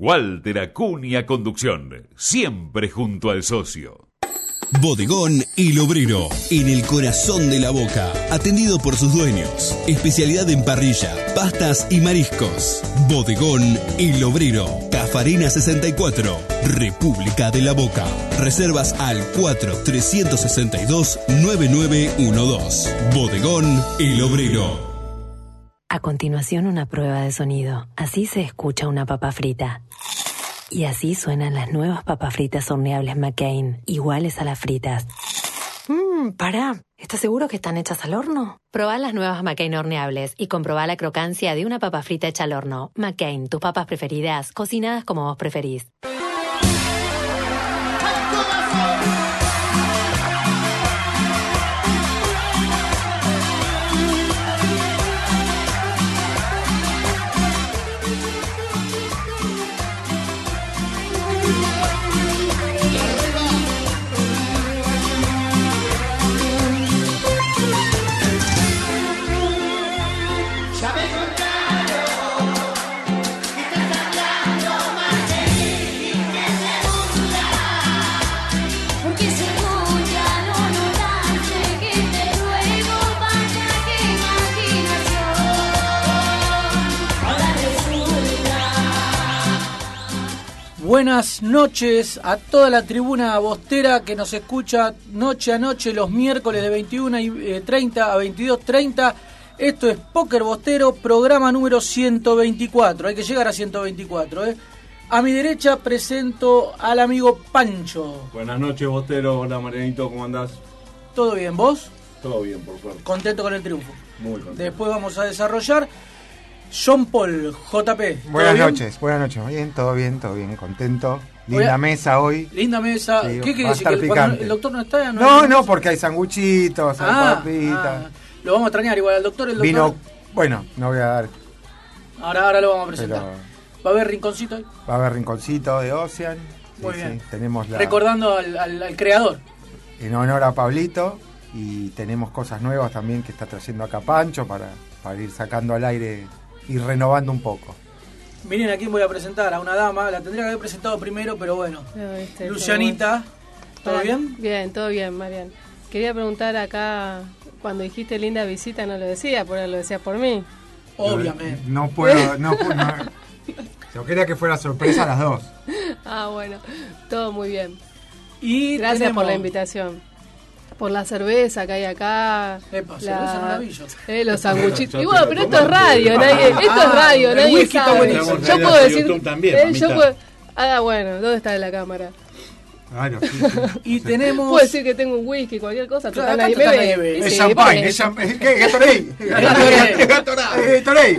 Walter Acuña Conducción, siempre junto al socio. Bodegón El Obrero, en el corazón de la boca, atendido por sus dueños. Especialidad en parrilla, pastas y mariscos. Bodegón El Obrero, Cafarina 64, República de la Boca. Reservas al 4-362-9912. Bodegón El Obrero. A continuación una prueba de sonido. Así se escucha una papa frita. Y así suenan las nuevas papas fritas horneables McCain, iguales a las fritas. Mmm, pará. ¿Estás seguro que están hechas al horno? Probá las nuevas McCain horneables y comprobá la crocancia de una papa frita hecha al horno. McCain, tus papas preferidas, cocinadas como vos preferís. Buenas noches a toda la tribuna bostera que nos escucha noche a noche los miércoles de 21 y 30 eh, a 22.30. Esto es Póker Bostero, programa número 124. Hay que llegar a 124. ¿eh? A mi derecha presento al amigo Pancho. Buenas noches, Bostero. Hola, Marianito, ¿cómo andás? ¿Todo bien? ¿Vos? Todo bien, por favor. Contento con el triunfo. Muy contento. Después vamos a desarrollar. John Paul, JP. Buenas noches, buenas noches. Bien, todo bien, todo bien, contento. Linda mesa hoy. Linda mesa. Sí, ¿Qué quiere va a decir? estar ¿Que picante. el doctor no está? No, hay- no, porque hay sanguchitos, hay Ah, papitas. ah, lo vamos a extrañar igual al doctor. El doctor Vino, bueno, no voy a dar, Ahora, ahora lo vamos a presentar. pero Va a haber rinconcito va a haber rinconcito de Ocean. Muy sí, bien. tenemos la, Recordando al, al- al creador. en honor a Pablito y tenemos cosas nuevas también que está trayendo acá Pancho para, para ir sacando al aire y renovando un poco. Miren a quién voy a presentar, a una dama. La tendría que haber presentado primero, pero bueno. No, viste, Lucianita, ¿todo Hola. bien? Bien, todo bien, Marian. Quería preguntar acá, cuando dijiste linda visita, no lo decía, por lo decías por mí. Obviamente. No puedo, no, no- Yo quería que fuera sorpresa a las dos. Ah, bueno, todo muy bien. Y Gracias tenemos- por la invitación. Por la cerveza que hay acá. Epa, cerveza no la vi yo. eh, los sanguchitos. Y bueno, pero esto es radio, nadie, esto es Ah, radio, nadie sabe. buenísimo. Yo puedo decir. También, eh, yo puedo- Ah, bueno, ¿dónde está la cámara? Claro, sí, sí. Y tenemos. Puedo decir que tengo un whisky, cualquier cosa, Claro, total, total ve. Es champagne, es champagne. ¿Qué? Gatorade. Gatorade. Gatorade. Gatorade.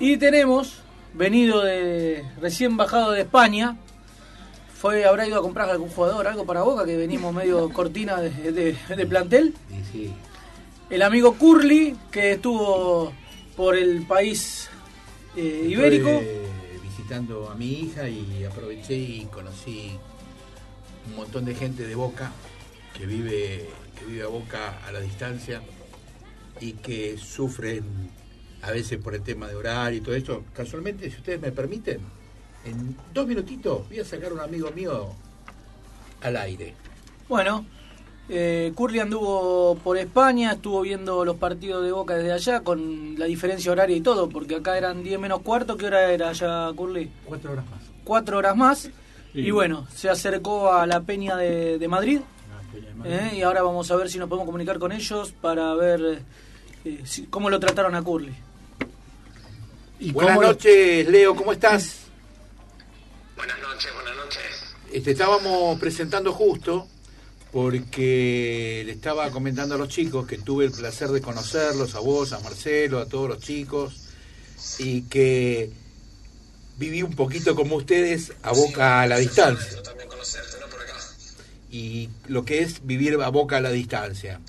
Y tenemos, venido de. recién bajado de España. Fue, habrá ido a comprar algún jugador, algo para Boca, que venimos medio cortina de, de- de plantel. El amigo Curly, que estuvo por el país eh, ibérico. Estuve visitando a mi hija y aproveché y conocí un montón de gente de Boca que vive, que vive a Boca a la distancia y que sufren a veces por el tema de horario y todo esto. Casualmente, si ustedes me permiten, en dos minutitos voy a sacar a un amigo mío al aire. Bueno, eh, Curly anduvo por España, estuvo viendo los partidos de Boca desde allá, con la diferencia horaria y todo, porque acá eran 10 menos cuarto. ¿Qué hora era allá, Curly? Cuatro horas más. Cuatro horas más. Y bueno, se acercó a la Peña de, de Madrid. Ah, Peña de Madrid. ¿eh? Y ahora vamos a ver si nos podemos comunicar con ellos para ver eh, si- cómo lo trataron a Curly. Buenas noches, Leo, ¿cómo estás? Buenas noches, buenas noches. Te estábamos presentando justo porque le estaba comentando a los chicos que tuve el placer de conocerlos, a vos, a Marcelo, a todos los chicos, y que viví un poquito como ustedes a boca a la distancia. Yo también conocerte, ¿no? Por acá. Y lo que es vivir a boca a la distancia.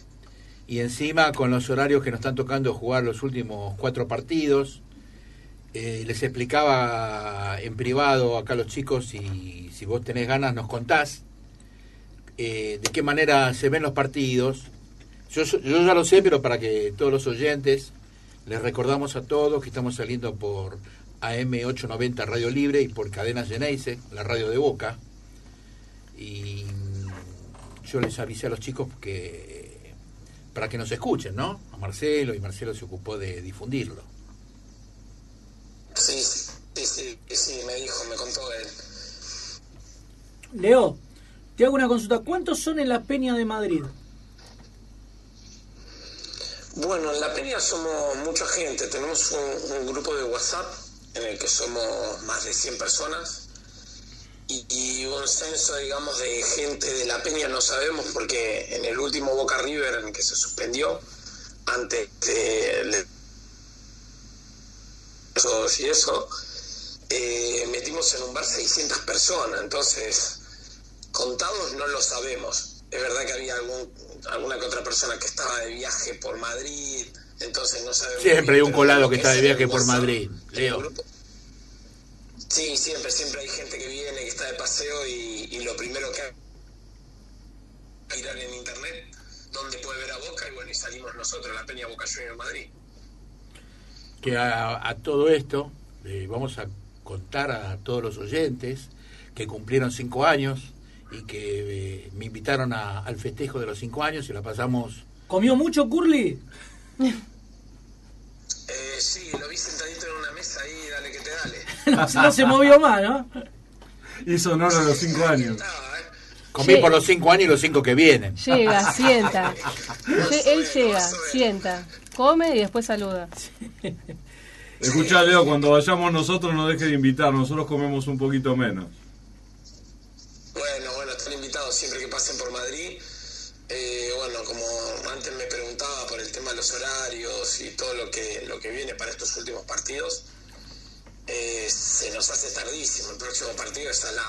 Y encima con los horarios que nos están tocando jugar los últimos cuatro partidos, eh, les explicaba en privado acá a los chicos y si vos tenés ganas nos contás eh, de qué manera se ven los partidos. Yo, ya lo sé, pero para que todos los oyentes les recordamos a todos que estamos saliendo por AM890 Radio Libre y por Cadena Geneise, la radio de Boca. Y yo les avisé a los chicos que para que nos escuchen, ¿no? A Marcelo y Marcelo se ocupó de difundirlo. Sí, sí, sí, sí, me dijo, me contó él. Leo, te hago una consulta. ¿Cuántos son en la Peña de Madrid? Bueno, en La Peña somos mucha gente, tenemos un, un grupo de WhatsApp en el que somos más de 100 personas y, y un censo, digamos, de gente de La Peña no sabemos porque en el último Boca River en el que se suspendió, antes de... y eso, eh, metimos en un bar 600 personas, entonces contados no lo sabemos. Es verdad que había algún, alguna que otra persona que estaba de viaje por Madrid, entonces no sabemos. Siempre hay un colado que está de viaje por Madrid, Leo. Sí, siempre, siempre hay gente que viene, que está de paseo y, y lo primero que es mirar en internet donde puede ver a Boca y bueno, y salimos nosotros, la Peña Boca Junior Madrid. Que a, a todo esto le vamos a contar a todos los oyentes que cumplieron cinco años y que eh, me invitaron a- al festejo de los cinco años y la pasamos ¿Comió mucho Curly? Eh, sí, lo vi sentadito en una mesa ahí, dale que te dale. no, se- no se movió más, ¿no? Hizo honor a los cinco años. ¿eh? comí Sí. por los cinco años y los cinco que vienen Llega, sienta. Él llega, sienta, come y después saluda. Escuchá, Leo, cuando vayamos nosotros no deje de invitar, nosotros comemos un poquito menos. Bueno, bueno, están invitados siempre que pasen por Madrid. Eh, bueno, como antes me preguntaba por el tema de los horarios y todo lo que, lo que viene para estos últimos partidos, eh, se nos hace tardísimo. El próximo partido es a las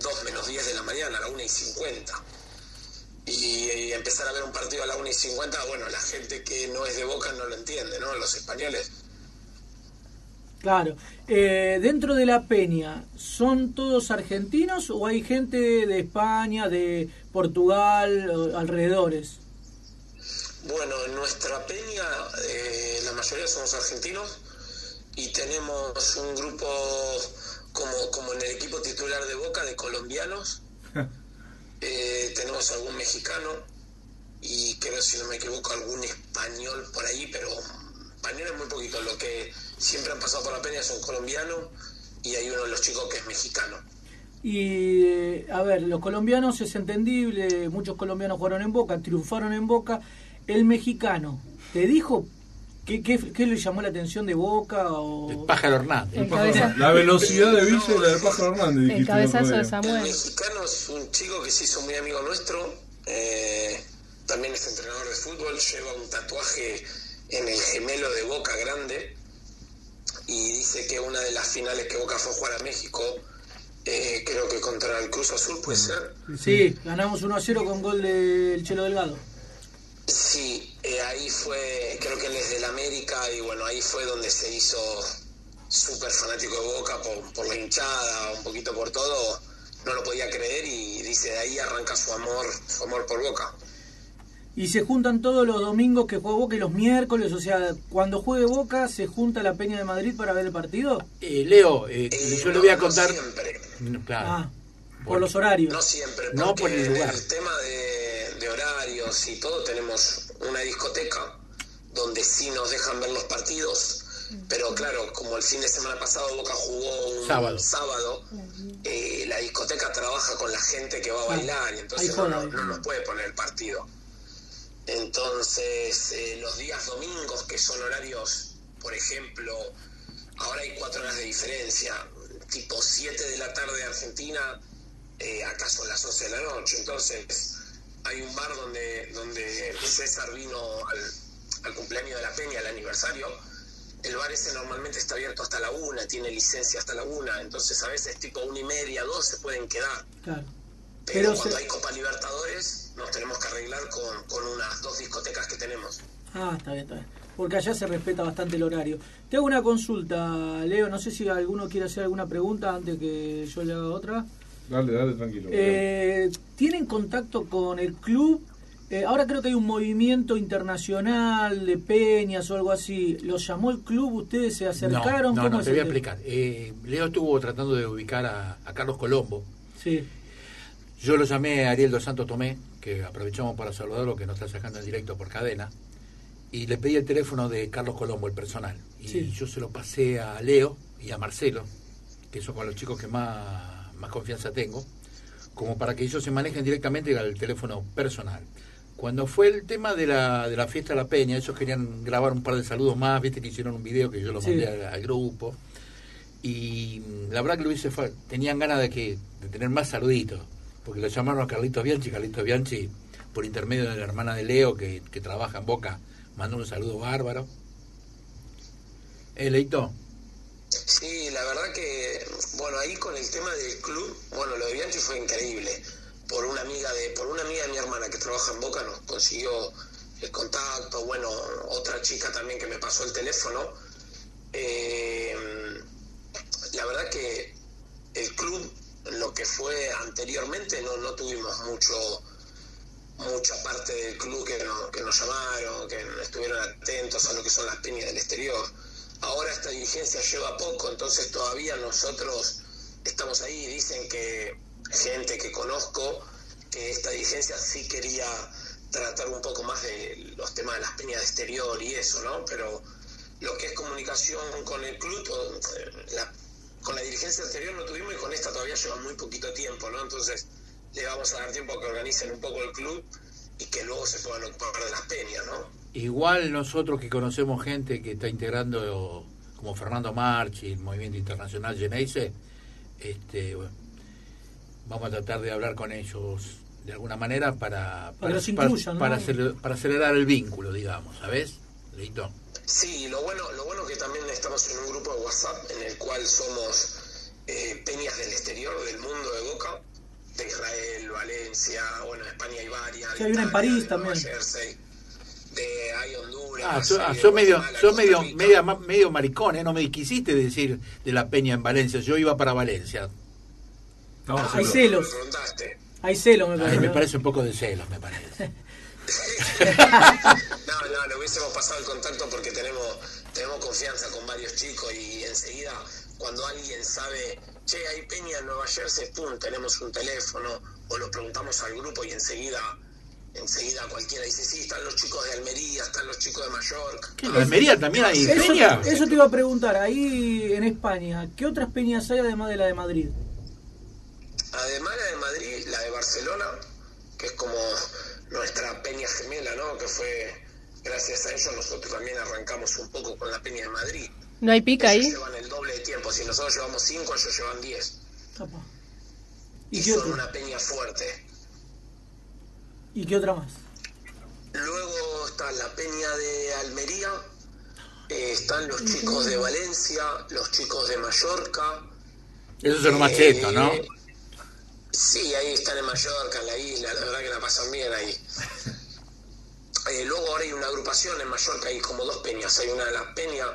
2 menos 10 de la mañana, a la 1 y 50. Y, empezar a ver un partido a la 1 y 50, bueno, la gente que no es de Boca no lo entiende, ¿no? Los españoles. Claro. Eh, dentro de la Peña, ¿son todos argentinos o hay gente de España, de Portugal, alrededores? Bueno, en nuestra peña eh, la mayoría somos argentinos y tenemos un grupo como, como en el equipo titular de Boca de colombianos. Eh, tenemos algún mexicano y creo, si no me equivoco, algún español por ahí, pero español es muy poquito. Lo que siempre han pasado por la peña son colombianos y hay uno de los chicos que es mexicano. Y, eh, a ver, los colombianos es entendible, muchos colombianos jugaron en Boca, triunfaron en Boca. El mexicano, ¿te dijo qué, qué, qué le llamó la atención de Boca? O... el pájaro Hernández El cabeza- La velocidad de Villa y la del pájaro Hernández, el cabezazo de día. El Samuel. mexicano es un chico que se hizo muy amigo nuestro. eh, también es entrenador de fútbol. Lleva un tatuaje en el gemelo de Boca grande. Y dice que una de las finales que Boca fue a jugar a México, eh, creo que contra el Cruz Azul puede ser. Sí, ganamos 1 a 0 con gol del Chelo Delgado. Sí, eh, ahí fue, creo que él es del América y bueno, ahí fue donde se hizo súper fanático de Boca por, por la hinchada, un poquito por todo, no lo podía creer y dice, de ahí arranca su amor, su amor por Boca. Y se juntan todos los domingos que juega Boca y los miércoles, o sea, cuando juegue Boca, ¿se junta la Peña de Madrid para ver el partido? Eh, Leo eh, Eh, yo le no, voy a no contar siempre, claro Ah, por los horarios. no siempre, No por el lugar. el tema de, de horarios y todo tenemos una discoteca donde sí nos dejan ver los partidos, pero claro, como el fin de semana pasado Boca jugó un Sábado. sábado, eh, la discoteca trabaja con la gente que va a bailar y entonces no, no nos puede poner el partido. Entonces, eh, los días domingos, que son horarios, por ejemplo, ahora hay cuatro horas de diferencia, tipo 7 de la tarde de Argentina, eh, acá son las 11 de la noche. Entonces, hay un bar donde, donde César vino al, al cumpleaños de la Peña, al aniversario. El bar ese normalmente está abierto hasta la una, tiene licencia hasta la una, entonces a veces tipo una y media, dos se pueden quedar. Claro. Pero, Pero cuando se- hay Copa Libertadores, nos tenemos que arreglar con, con unas dos discotecas que tenemos. Ah, está bien, está bien. Porque allá se respeta bastante el horario. Te hago una consulta, Leo. No sé si alguno quiere hacer alguna pregunta antes que yo le haga otra. Dale, dale, tranquilo. Eh, ¿Tienen contacto con el club Eh, ahora creo que hay un movimiento internacional de peñas o algo así. ¿Los llamó el club? ¿Ustedes se acercaron? No, no, ¿Cómo no, te voy a explicar. Eh, Leo estuvo tratando de ubicar a, a Carlos Colombo. Sí. Yo lo llamé a Ariel dos Santos Tomé, que aprovechamos para saludarlo, que nos está sacando en directo por cadena. Y le pedí el teléfono de Carlos Colombo, el personal. Y Sí. yo se lo pasé a Leo y a Marcelo, que son con los chicos que más, más confianza tengo, como para que ellos se manejen directamente al teléfono personal. Cuando fue el tema de la, de la fiesta de la Peña, ellos querían grabar un par de saludos más, viste que hicieron un video que yo lo Sí. mandé al, al grupo. Y mm, la verdad que lo hice fue, tenían ganas de que de tener más saluditos, porque lo llamaron a Carlitos Bianchi, Carlitos Bianchi, por intermedio de la hermana de Leo, que, que trabaja en Boca, mandó un saludo bárbaro. ¿Eh, Leito? Sí, la verdad que, bueno, ahí con el tema del club, bueno, lo de Bianchi fue increíble. Por una amiga de, por una amiga de mi hermana que trabaja en Boca nos consiguió el contacto, bueno, otra chica también que me pasó el teléfono. Eh, la verdad que el club, lo que fue anteriormente, no, no tuvimos mucho mucha parte del club que, no- que nos llamaron, que estuvieron atentos a lo que son las peñas del exterior. Ahora esta dirigencia lleva poco, entonces todavía nosotros estamos ahí. Dicen que gente que conozco, que esta dirigencia sí quería tratar un poco más de los temas de las peñas de exterior y eso, ¿no? Pero lo que es comunicación con el club, eh, la- con la dirigencia anterior no tuvimos y con esta todavía lleva muy poquito tiempo, ¿no? Entonces le vamos a dar tiempo a que organicen un poco el club y que luego se puedan ocupar de las peñas, ¿no? Igual nosotros que conocemos gente que está integrando, como Fernando Marchi, el Movimiento Internacional Geneise, este, bueno, vamos a tratar de hablar con ellos de alguna manera para, Para los incluyan, ¿no? para, acelerar, para acelerar el vínculo, digamos, ¿sabes? Leito. Sí, lo bueno, lo bueno que también estamos en un grupo de WhatsApp en el cual somos eh, peñas del exterior, del mundo de Boca, de Israel, Valencia, bueno, España hay varias. Sí, de hay una en París también. Jersey, de hay Honduras. Ah, sos, hay ah, sos medio, sos medio, media medio maricón, ¿eh? No me quisiste decir de la peña en Valencia. Yo iba para Valencia. Estamos Hay seguros. celos. Hay celos, me Ay, parece. me ¿no? parece un poco de celos, me parece. No, no, le hubiésemos pasado el contacto porque tenemos, tenemos confianza con varios chicos y enseguida cuando alguien sabe, che, hay peña en Nueva Jersey, pum, tenemos un teléfono o lo preguntamos al grupo y enseguida, enseguida cualquiera dice, sí, están los chicos de Almería, están los chicos de Mallorca. ¿Qué, ¿En Almería también hay Eso, peña? eso te iba a preguntar, ahí en España, ¿qué otras peñas hay además de la de Madrid? Además la de Madrid, la de Barcelona, que es como nuestra peña gemela, ¿no? Que fue, gracias a ellos nosotros también arrancamos un poco con la peña de Madrid. ¿No hay pica Ellos ahí? llevan el doble de tiempo. Si nosotros llevamos 5, ellos llevan 10. Apa. Y, ¿Y son una peña fuerte. ¿Y qué otra más? Luego está la peña de Almería. eh, están los chicos de Valencia, los chicos de Mallorca. Esos son los más chetos, ¿no? Sí, ahí están en Mallorca, en la isla, la verdad que la pasan bien ahí. Eh, luego ahora hay una agrupación en Mallorca, hay como dos peñas. Hay una de las peñas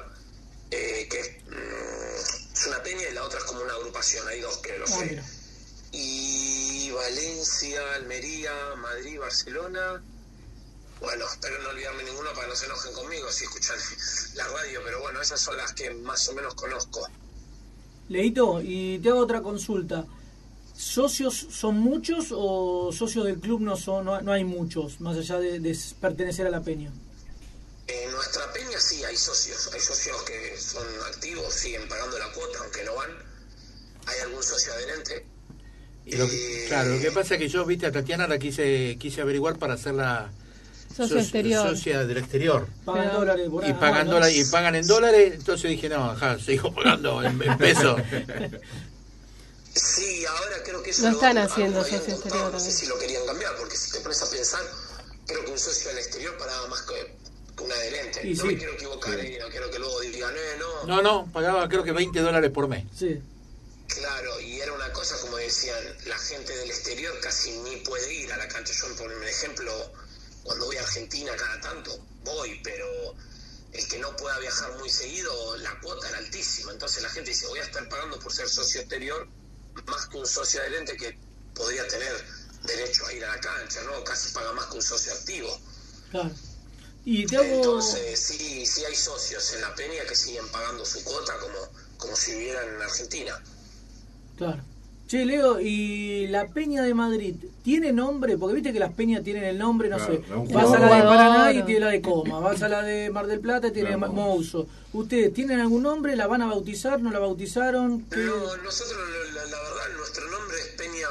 eh, que es, mm, es una peña y la otra es como una agrupación, hay dos que lo Ah, sé. Y Valencia, Almería, Madrid, Barcelona. Bueno, espero no olvidarme ninguno para que no se enojen conmigo si escuchan la radio, pero bueno, esas son las que más o menos conozco. Leito, y te hago otra consulta. ¿Socios son muchos o socios del club no son no, no hay muchos, más allá de, de pertenecer a la peña? En nuestra peña sí hay socios, hay socios que son activos, siguen pagando la cuota aunque no van. Hay algún socio adherente. Y lo que- claro, lo que pasa es que yo, viste, a Tatiana la quise, quise averiguar para hacerla Socio exterior. socia del exterior. Pagan Pero- dólares por Y pagan, Ah, bueno. dólares, y pagan en dólares, entonces dije, no, ajá, sigo pagando en, en pesos. Sí, ahora creo que eso Lo lo- están algo haciendo socio contado, exterior No sé si lo querían cambiar, porque si te pones a pensar, creo que un socio del exterior pagaba más que, que un adherente. Y no sí. me quiero equivocar, eh, no quiero que luego digan, eh, no. No, no, pagaba creo que 20 dólares por mes. Sí. Claro, y era una cosa como decían, la gente del exterior casi ni puede ir a la cancha. Yo, por un ejemplo, cuando voy a Argentina cada tanto, voy, pero el que no pueda viajar muy seguido, la cuota era altísima. Entonces la gente dice, voy a estar pagando por ser socio exterior más que un socio adherente que podría tener derecho a ir a la cancha, ¿no? Casi paga más que un socio activo. Claro. Y te hago... Entonces, sí, sí hay socios en la Peña que siguen pagando su cuota como, como si vivieran en Argentina. Claro. Che, Leo, ¿y la Peña de Madrid tiene nombre? Porque viste que las peñas tienen el nombre, no Claro, sé. Vas a la de. Paraná y tiene la de Coma. Vas a la de Mar del Plata y tiene Claro. Mouso. ¿Ustedes tienen algún nombre? ¿La van a bautizar? ¿No la bautizaron? ¿Qué? No, nosotros, la, la verdad, nuestro nombre es Peña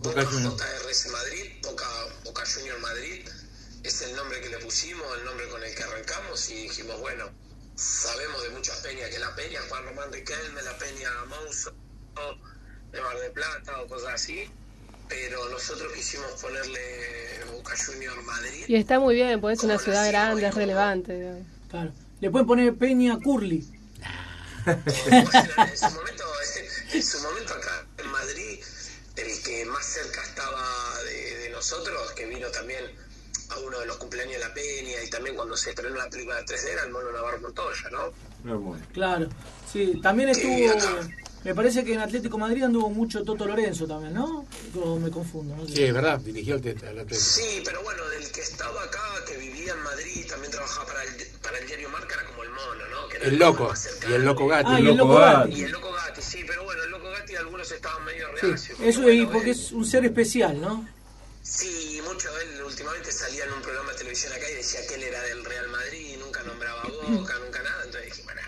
Boca. JRS Madrid, Boca, Boca Junior Madrid. Es el nombre que le pusimos, el nombre con el que arrancamos y dijimos, bueno, sabemos de muchas peñas que la peña Juan Román Riquelme, la peña Mouso, de Mar del Plata o cosas así. Pero nosotros quisimos ponerle Boca Junior Madrid. Y está muy bien, porque es una ciudad grande, es relevante. digamos. Claro. Le pueden poner Peña Curly. En su momento, en su momento acá en Madrid, el que más cerca estaba de, de nosotros, que vino también a uno de los cumpleaños de la Peña y también cuando se estrenó la película 3D era el Mono Navarro Montoya, ¿no? Claro. Sí, también estuvo... Me parece que en Atlético Madrid anduvo mucho Toto Lorenzo también, ¿no? O me confundo. ¿no? Sí, es verdad, dirigió al Atlético. Sí, pero bueno, del que estaba acá, que vivía en Madrid, también trabajaba para el, para el diario Marca, era como el mono, ¿no? Que era El loco y el loco Gatti. Ah, y El el Loco Gatti. Gatti. Y el loco Gatti, sí, pero bueno, el loco Gatti algunos estaban medio Sí, reacios. eso bueno, y porque es un ser especial, ¿no? Sí, mucho él últimamente salía en un programa de televisión acá y decía que él era del Real Madrid, nunca nombraba a Boca, nunca nada, entonces dije, bueno,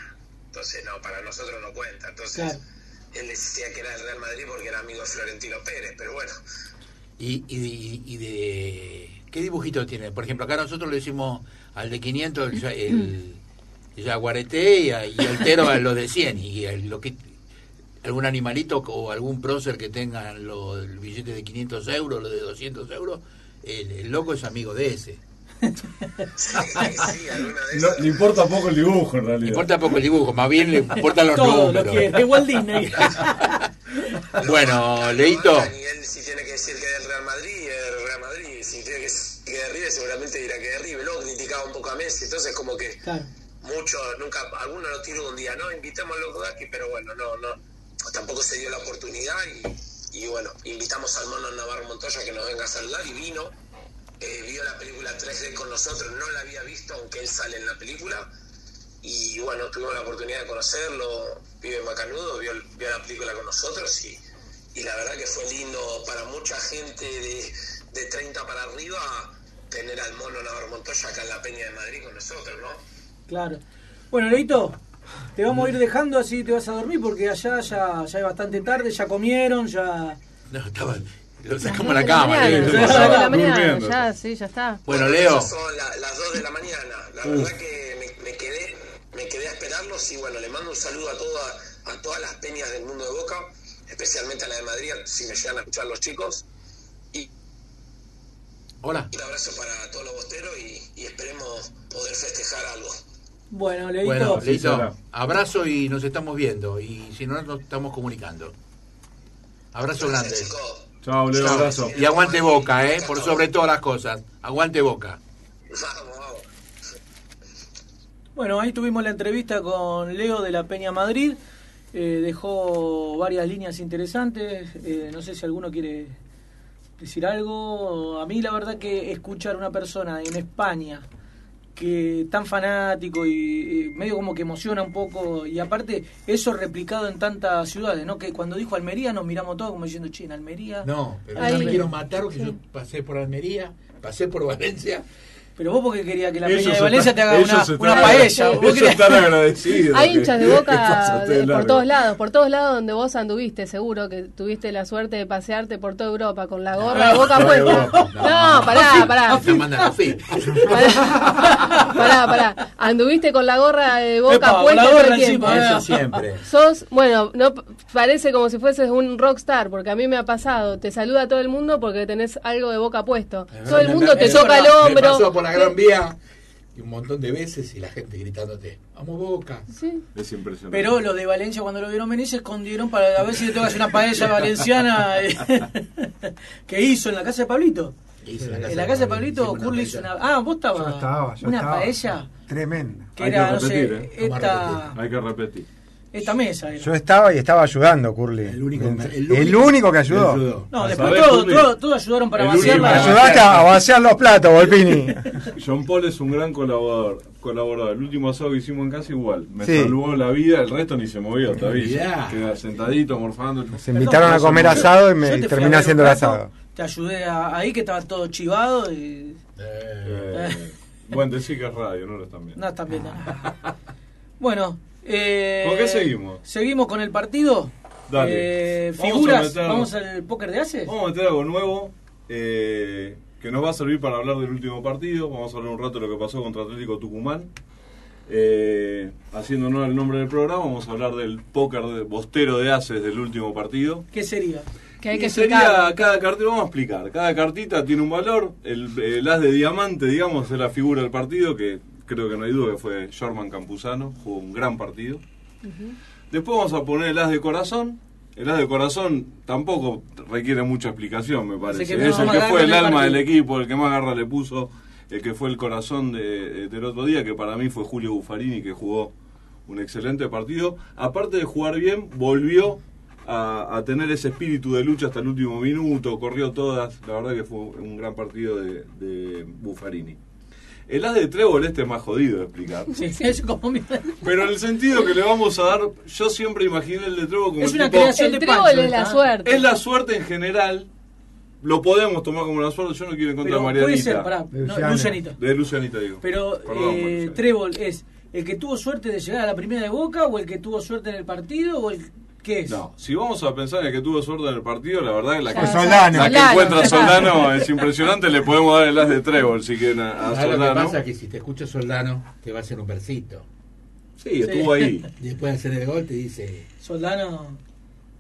entonces no, para nosotros no cuenta, entonces Claro. Él decía que era del Real Madrid porque era amigo de Florentino Pérez, pero bueno, Y, y, y de... ¿Qué dibujito tiene? Por ejemplo, acá nosotros le decimos al de 500 el, el, el y, a- y el tero a lo de 100. Y el- lo que algún animalito o algún prócer que tenga lo, el billete de 500 euros, lo de 200 euros, el, el loco es amigo de ese. Sí, sí, alguna de No, le importa poco el dibujo en Le realidad. importa poco el dibujo, más bien le importan los Todo lo números. que es Walt Disney. Bueno, No, Leito, si tiene que decir que es del Real Madrid, es del Real Madrid, si tiene que decir que es de River, seguramente dirá que es de River, luego criticaba un poco a Messi, entonces como que Claro. mucho, nunca, alguno lo tiró un día, no, invitemos a Loco Gatti, pero bueno, no, no, tampoco se dio la oportunidad y, y bueno, invitamos al mono Navarro Montoya que nos venga a saludar y vino, eh, vio la película 3D con nosotros, no la había visto, aunque él sale en la película, y bueno, tuvimos la oportunidad de conocerlo, vive en Macanudo, vio, vio la película con nosotros y, y la verdad que fue lindo para mucha gente de, de 30 para arriba tener al mono Navarro Montoya acá en la Peña de Madrid con nosotros, ¿no? Claro. Bueno, Leito, te vamos a ir dejando así te vas a dormir porque allá ya, ya es bastante tarde, ya comieron, ya... no, estaba, lo sacamos Dos la de cama. mañana, de la mañana, Durmiendo. ya, sí, ya está. Bueno, Leo, Son la- las 2 de la mañana. La verdad que me, me quedé me quedé a esperarlos y bueno, le mando un saludo a, toda, a todas las peñas del mundo de Boca, especialmente a la de Madrid, si me llegan a escuchar los chicos. Y hola. un abrazo para todos los bosteros y, y esperemos poder festejar algo. Bueno, Leito, Bueno, Leito, abrazo y nos estamos viendo. Y si no, nos estamos comunicando. Abrazo grande. Gracias, chicos. Chao, Leo, Chao. abrazo. Y aguante boca, ¿eh? Por sobre todas las cosas. Aguante boca. Bueno, ahí tuvimos la entrevista con Leo de la Peña Madrid. Eh, dejó varias líneas interesantes. Eh, no sé si alguno quiere decir algo. A mí la verdad que escuchar a una persona en España que tan fanático y eh, medio como que emociona un poco y aparte eso replicado en tantas ciudades, ¿no? Que cuando dijo Almería nos miramos todos como diciendo, che, en Almería. No, pero Ahí. yo me quiero matar porque yo pasé por Almería, pasé por Valencia. Pero vos porque querías que la Ellos Peña de Valencia te haga una, una paella. Vos Ellos querías- están agradecidos. Hay hinchas de boca de- por todos lados, por todos lados donde vos anduviste, seguro que tuviste la suerte de pasearte por toda Europa con la gorra de boca no, puesta. no, No, pará, pará. Pará, pará, pará. Anduviste con la gorra de boca Epa, con puesta la todo gorra el tiempo. encima, Eso Ah. siempre. Sos, bueno, no parece como si fueses un rockstar, porque a mí me ha pasado. Te saluda todo el mundo porque tenés algo de boca puesto. Todo el mundo te toca el Me hombro. Por la Gran Vía y un montón de veces y la gente gritándote, vamos boca. Sí. Es impresionante. Pero los de Valencia cuando lo vieron venir se escondieron para a ver si le tocas una paella valenciana eh, que hizo en la casa de Pablito. ¿Qué hice En la casa de Pablito, Curly hizo una... Ah, vos estabas. Yo estaba, yo Una estaba. paella Tremenda. que Hay que era, no sé, ¿eh? Esta... Hay que repetir. Esta mesa era. Yo estaba y estaba ayudando, Curly. El único- el, el único- único que ayudó. No, después ¿sabés, todos todo, todo ayudaron para vaciar la... Ayudaste a vaciar los platos, Volpini. John Paul es un gran colaborador. colaborador. El último asado que hicimos en casa igual. Me Sí. salvó la vida, el resto ni se movió todavía. Queda sentadito, morfando. Se invitaron a comer asado y me terminé haciendo el asado. Te ayudé a- ahí que estaba todo chivado y... Eh, Eh, bueno, decir que es radio, no lo están viendo. No, están viendo. Bueno, eh, ¿Con qué seguimos? ¿Seguimos con el partido? Dale. Eh, Vamos a figuras, meter- vamos al póker de haces. Vamos a meter algo nuevo eh, que nos va a servir para hablar del último partido. Vamos a hablar un rato de lo que pasó contra Atlético Tucumán. Eh, haciendo honor al nombre del programa, vamos a hablar del póker de bostero de haces del último partido. ¿Qué sería? Que hay que sería cada cartita, vamos a explicar, cada cartita tiene un valor, el, el as de diamante, digamos, es la figura del partido, que creo que no hay duda que fue Jorman Campuzano, jugó un gran partido. Después vamos a poner el as de corazón, el as de corazón tampoco requiere mucha explicación, me parece. que Es el que fue el alma del equipo, el que más garra le puso, el que fue el corazón de- del otro día, que para mí fue Julio Buffarini, que jugó un excelente partido. Aparte de jugar bien, volvió a, a tener ese espíritu de lucha hasta el último minuto, corrió todas. La verdad que fue un gran partido de, de Buffarini. El as de Trébol este es más jodido de explicar. Sí, es como mi- Pero en el sentido que le vamos a dar, yo siempre imaginé el de Trébol como Es una tipo- creación El de trébol Pancho, es la suerte. Es la suerte en general. Lo podemos tomar como una suerte. Yo no quiero en contra Pero de puede ser, Marianita. pará, no, Luciana. Lucianito. De Lucianita, digo. Pero Perdón, eh, Lucianita. Trébol es el que tuvo suerte de llegar a la primera de Boca o el que tuvo suerte en el partido o el qué es. No, si vamos a pensar en el que tuvo suerte en el partido, la verdad que la que, Ya, Soldano. la que Soldano, encuentra Soldano. Soldano es impresionante. Le podemos dar el as de Trébol si quieren a, a ahora lo que Soldano. pasa es que si te escucha Soldano, te va a hacer un versito. Sí, estuvo ahí. Después de hacer el gol te dice Soldano.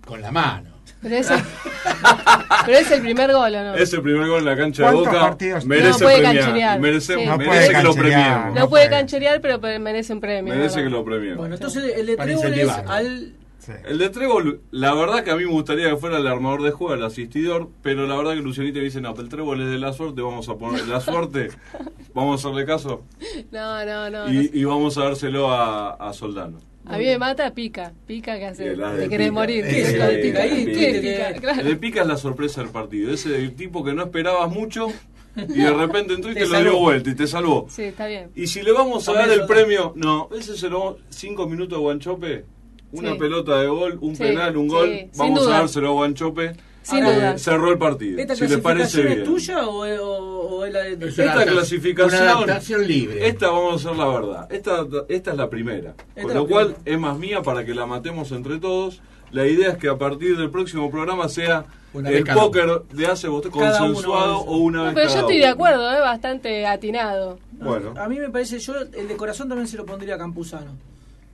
con la mano. Pero es, el, pero es el primer gol, ¿o no? Es el primer gol en la cancha de ¿Cuántos Boca. partidos? Merece No puede premiar. cancherear. Merece, Sí. No merece puede que lo cancherear. premiemos. no no puede puede. cancherear, pero pe- merece un premio. Merece ¿verdad? que lo premiemos. Bueno, entonces el de Trébol es al Sí. El de Trébol, la verdad que a mí me gustaría que fuera el armador de juego, el asistidor, pero la verdad que Lucianita me dice, no, el Trébol es de la suerte, vamos a poner la suerte, vamos a hacerle caso No, no, no. no y, sé. y vamos a dárselo a, a Soldano. A mí me mata pica. Pica que hace. Te de querés pica. morir. ¿Qué es el de pica ahí? pica. ¿Qué ¿Qué es pica? el de- Claro. El de pica es la sorpresa del partido, ese del tipo que no esperabas mucho y de repente entró y Te te, lo dio vuelta y te salvó. Sí, está bien. Y si le vamos a También dar el premio, no, ese se lo cinco minutos de Guanchope, una Sí. pelota de gol, un Sí, penal, un gol, vamos a dárselo a Guanchope. Sin duda. Cerró el partido. ¿Esta si parece clasificación bien. es tuya o, es- o- o es la de Es Esta clasificación- Una adaptación libre. Esta vamos a hacer la verdad. Esta, esta es la primera. es Con la lo cual primera. es más mía para que la matemos entre todos. La idea es que a partir del próximo programa sea Una el póker de hace uno consensuado o una vez Pero yo cada estoy de acuerdo, ¿eh? bastante atinado. Bueno, A mí me parece, yo el de corazón también se lo pondría a Campuzano.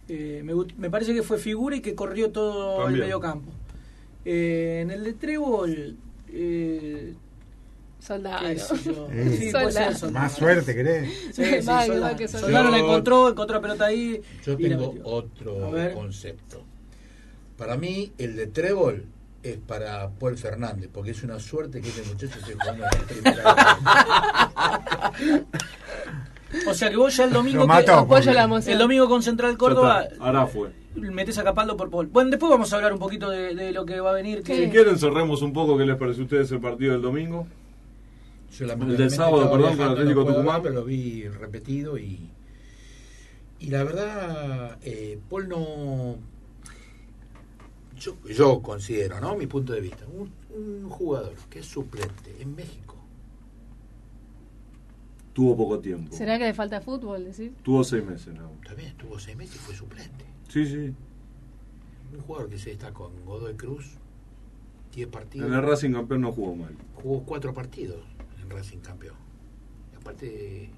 Eh, me, parece que fue figura y que corrió todo También. el medio campo. Eh, en el de Trébol, eh, Soldado. Sí. Soldado. Más suerte, ¿querés? Sí, sí, Más Soldado. que Soldado. Soldado la encontró, encontró la pelota ahí. Yo tengo otro concepto. Para mí, el de Trébol es para Paul Fernández, porque es una suerte que este muchacho esté jugando en la primera. O sea que vos ya el domingo, que- mató. La el domingo con Central Córdoba ahora fue. metes a Capaldo por Paul. Bueno, después vamos a hablar un poquito de, de lo que va a venir. Que, Si quieren cerremos un poco qué les pareció a ustedes el partido del domingo. Yo El del sábado, perdón, con Atlético no Tucumán. pero lo vi repetido y. Y la verdad, eh, Paul no. Yo, yo considero, ¿no? Mi punto de vista. Un, un jugador que es suplente en México. Tuvo poco tiempo. ¿Será que le falta fútbol, decir? Tuvo seis meses, ¿no? También estuvo seis meses y fue suplente. Sí, sí. Un jugador que se está con Godoy Cruz, 10 partidos. En el Racing campeón no jugó mal. Jugó cuatro partidos en Racing campeón. Y aparte,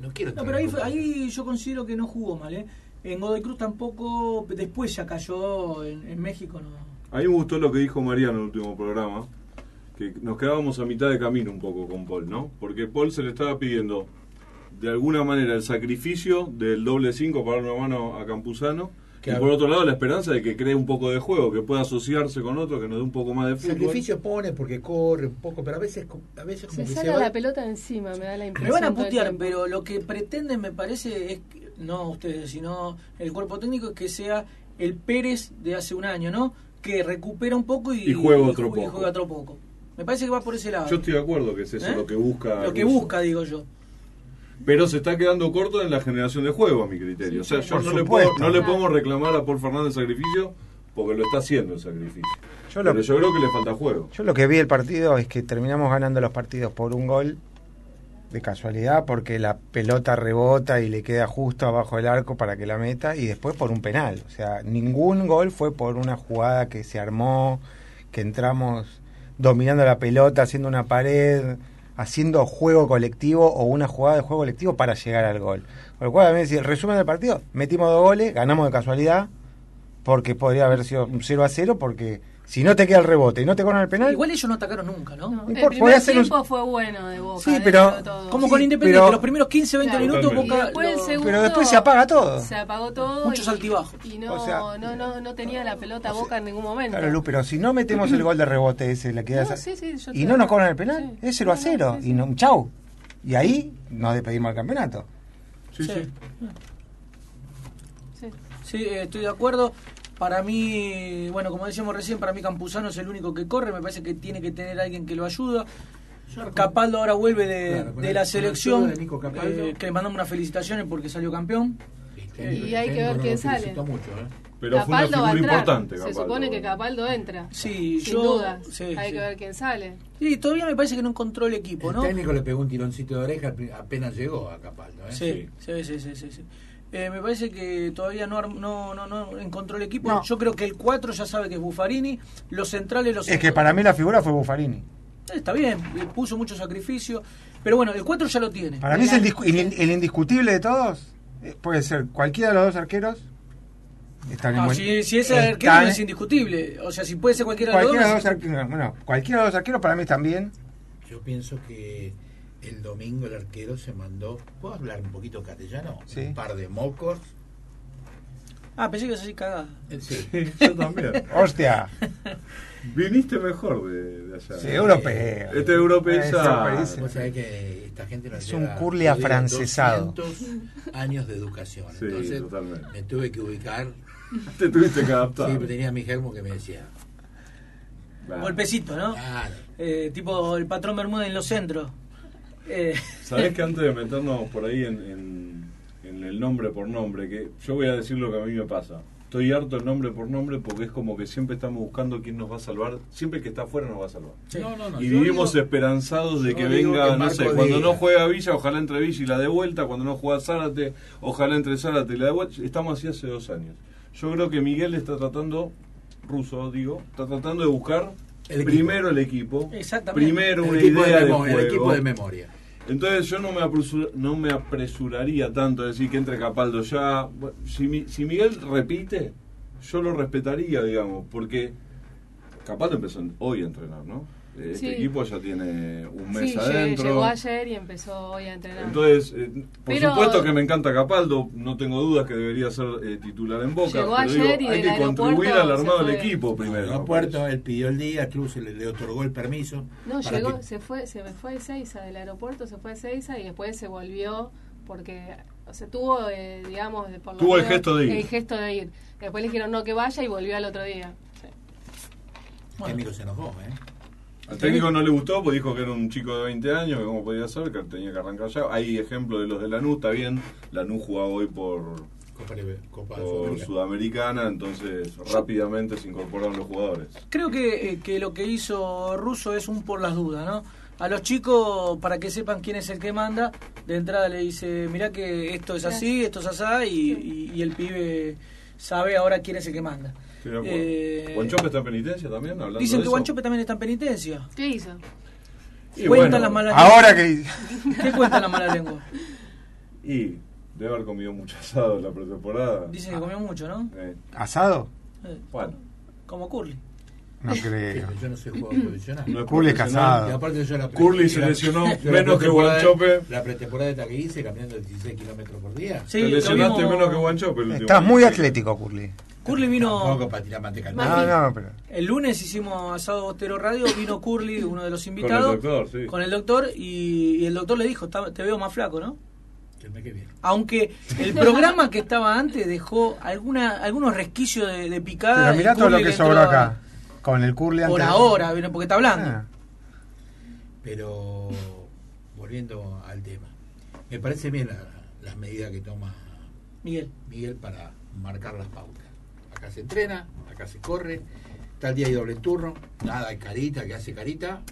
no quiero No, pero ahí, en fue- ahí yo considero que no jugó mal, ¿eh? En Godoy Cruz tampoco, después ya cayó en, en México, no. A mí me gustó lo que dijo Mariano en el último programa, que nos quedábamos a mitad de camino un poco con Paul, ¿no? Porque Paul se le estaba pidiendo, de alguna manera, el sacrificio del doble 5 para dar una mano a Campuzano, Que y por otro lado la esperanza de que cree un poco de juego, que pueda asociarse con otro, que nos dé un poco más de fútbol. Sacrificio pone porque corre un poco, pero a veces, a veces como Se que se saca va. la pelota encima, me da la impresión. Me van a putear, pero lo que pretenden, me parece, es que- no ustedes, sino el cuerpo técnico, es que sea el Pérez de hace un año, ¿no? Que recupera un poco y, Y juega otro y poco. juega otro poco. Me parece que va por ese lado. Yo estoy de acuerdo que es eso ¿Eh? lo que busca. Lo que Russo. busca, digo yo. Pero se está quedando corto en la generación de juego, a mi criterio. o sea, yo no le, puedo, no le podemos reclamar a Paul Fernández sacrificio porque lo está haciendo el sacrificio. Yo lo- Pero yo creo que le falta juego. Yo lo que vi del partido es que terminamos ganando los partidos por un gol de casualidad porque la pelota rebota y le queda justo abajo del arco para que la meta y después por un penal. O sea, ningún gol fue por una jugada que se armó, que entramos dominando la pelota, haciendo una pared, haciendo juego colectivo o una jugada de juego colectivo para llegar al gol. Por lo cual, a mí, el resumen del partido, metimos dos goles, ganamos de casualidad porque podría haber sido un 0 a 0 porque si no te queda el rebote y no te cobran el penal, Igual ellos no atacaron nunca, ¿no? El primer un- tiempo fue bueno de Boca. Sí, dentro pero-. Como Sí, con Independiente, pero- los primeros 15, 20 Claro. minutos Totalmente. Y Boca... después el lo- segundo, Pero después se apaga todo. Se apagó todo. Muchos y- altibajos. Y no, O sea, no, no, no tenía la pelota Boca en ningún momento. Claro, Lu, pero si no metemos el gol de rebote ese, la queda No, esa- sí, sí, yo y no nos cobran el penal, sí. es 0 a No, no, 0 sí, sí. y no, chau. Y ahí nos despedimos al campeonato. Sí, Sí. sí. Sí. Sí, eh, estoy de acuerdo. Para mí, bueno, como decíamos recién, para mí Campuzano es el único que corre. Me parece que tiene que tener alguien que lo ayuda. Capaldo ahora vuelve de, Claro, con de el- la el selección, de Capaldo. eh, que le mandamos unas felicitaciones porque salió campeón. Y hay que ver quién sale. Mucho, ¿eh? Pero fue una Capaldo va a figura entrar. importante. Se Capaldo. supone que Capaldo entra. Sí, Sin yo, dudas. sí, hay sí. que ver quién sale. Y todavía me parece que no encontró el equipo, El ¿no? técnico le pegó un tironcito de oreja ape- apenas llegó a Capaldo. ¿eh? Sí, sí, sí, sí, sí, sí. Eh, me parece que todavía no, no, no, no encontró el equipo. No. Yo creo que el 4 ya sabe que es Buffarini. Los centrales los Es que para mí la figura fue Buffarini. Eh, Está bien, le puso mucho sacrificio. Pero bueno, el 4 ya lo tiene. Para mí es el, el- el indiscutible de todos. eh, Puede ser cualquiera de los dos arqueros. Están en No, buen- si, si ese están- arquero no es indiscutible. O sea, si puede ser cualquiera, cualquiera de los dos dos. arqueros. Bueno, cualquiera de los dos arqueros para mí bien. Yo pienso que el domingo el arquero se mandó, ¿puedo hablar un poquito castellano? Sí. Un par de mocos. Ah, pensé que así cagada. Sí. Yo también. Hostia, Viniste mejor de, de allá. sí, europeo. Este europeo Es que esta gente nos Es un curly afrancesado. 200 años de educación. Sí, Entonces totalmente. me tuve que ubicar. Te tuviste que Sí, adaptar. pero tenía a mi germo que me decía. Claro. Golpecito, ¿no? Claro. Eh, tipo el patrón Bermuda en los centros. Eh, Sabés que antes de meternos por ahí en, en- en el nombre por nombre, que yo voy a decir lo que a mí me pasa. Estoy harto del nombre por nombre porque es como que siempre estamos buscando quién nos va a salvar. Siempre que está afuera nos va a salvar. sí. No, no, no. Y yo vivimos digo- esperanzados de que venga, que no sé, cuando no juega Villa, ojalá entre Villa y la de vuelta, cuando no juega Zárate, ojalá entre Zárate y la de vuelta. Estamos así hace dos años. Yo creo que Miguel está tratando, ruso digo, está tratando de buscar El primero el equipo, Exactamente. primero el una equipo idea de de, memoria, juego. el equipo de memoria. Entonces yo no me, apresur- no me apresuraría tanto a decir que entre Capaldo ya. Si, si Miguel repite, yo lo respetaría, digamos, porque Capaldo empezó hoy a entrenar, ¿no? Este Sí. equipo ya tiene un mes Sí, adentro. llegó ayer y empezó hoy a entrenar. Entonces, eh, por Pero- supuesto que me encanta Capaldo, no tengo dudas que debería ser eh, titular en Boca, Llegó pero ayer digo, y hay que contribuir aeropuerto al armado del equipo primero. Llegó a me Puerto, parece. él pidió el día, Club se le, le otorgó el permiso. No, llegó, que- se fue, se me fue a Ezeiza del aeropuerto, se fue a Ezeiza y después se volvió porque, o sea, tuvo, eh, digamos, de- por lo Tuvo el menos gesto de ir. El gesto de ir. Después le dijeron no que vaya y volvió al otro día. El técnico se enojó, ¿eh? Al técnico no le gustó, pues dijo que era un chico de 20 años, que cómo podía ser, que tenía que arrancar ya. Hay ejemplos de los de Lanús, está bien. Lanús jugaba hoy por, Copa, Libe- Copa por Sudamericana. Sudamericana, entonces rápidamente se incorporaron los jugadores. Creo que, eh, que lo que hizo Russo es un por las dudas, ¿no? A los chicos, para que sepan quién es el que manda, de entrada le dice, mirá que esto es así, esto es asá, y, y- y el pibe sabe ahora quién es el que manda. Acuerdo. Eh, ¿Guanchope está en penitencia también? Hablando Dicen que eso? Guanchope también está en penitencia. ¿Qué hizo? Y Cuentan bueno, las malas Ahora que. ¿Qué cuentan la mala lengua? Y debe haber comido mucho asado en la pretemporada. Dicen que comió mucho, ¿no? Eh, ¿Asado? Eh, bueno, como Curly. No creo. Yo no soy jugador profesional. no Curly es casado. Y aparte yo la Curly se lesionó menos que Guanchope. La pretemporada esta que hice caminando 16 kilómetros por día. Sí, lesionaste menos que Guanchope el Estás muy atlético, Curly. Curly vino... para tirar manteca No, no, pero. El lunes hicimos asado Bostero Radio, vino Curly, uno de los invitados. doctor, sí. Con el doctor, y, y el doctor le dijo, "Está- te veo más flaco, ¿no? El. Aunque el programa que estaba antes dejó alguna, algunos resquicios de, de picada. Pero mirá todo lo que sobró entró acá. Con el curly Por antes. ahora, porque está hablando. Ah. Pero volviendo al tema, me parece bien la- las medidas que toma Miguel. Miguel para marcar las pautas. Acá se entrena, acá se corre, tal día hay doble turno, nada hay carita, que hace carita,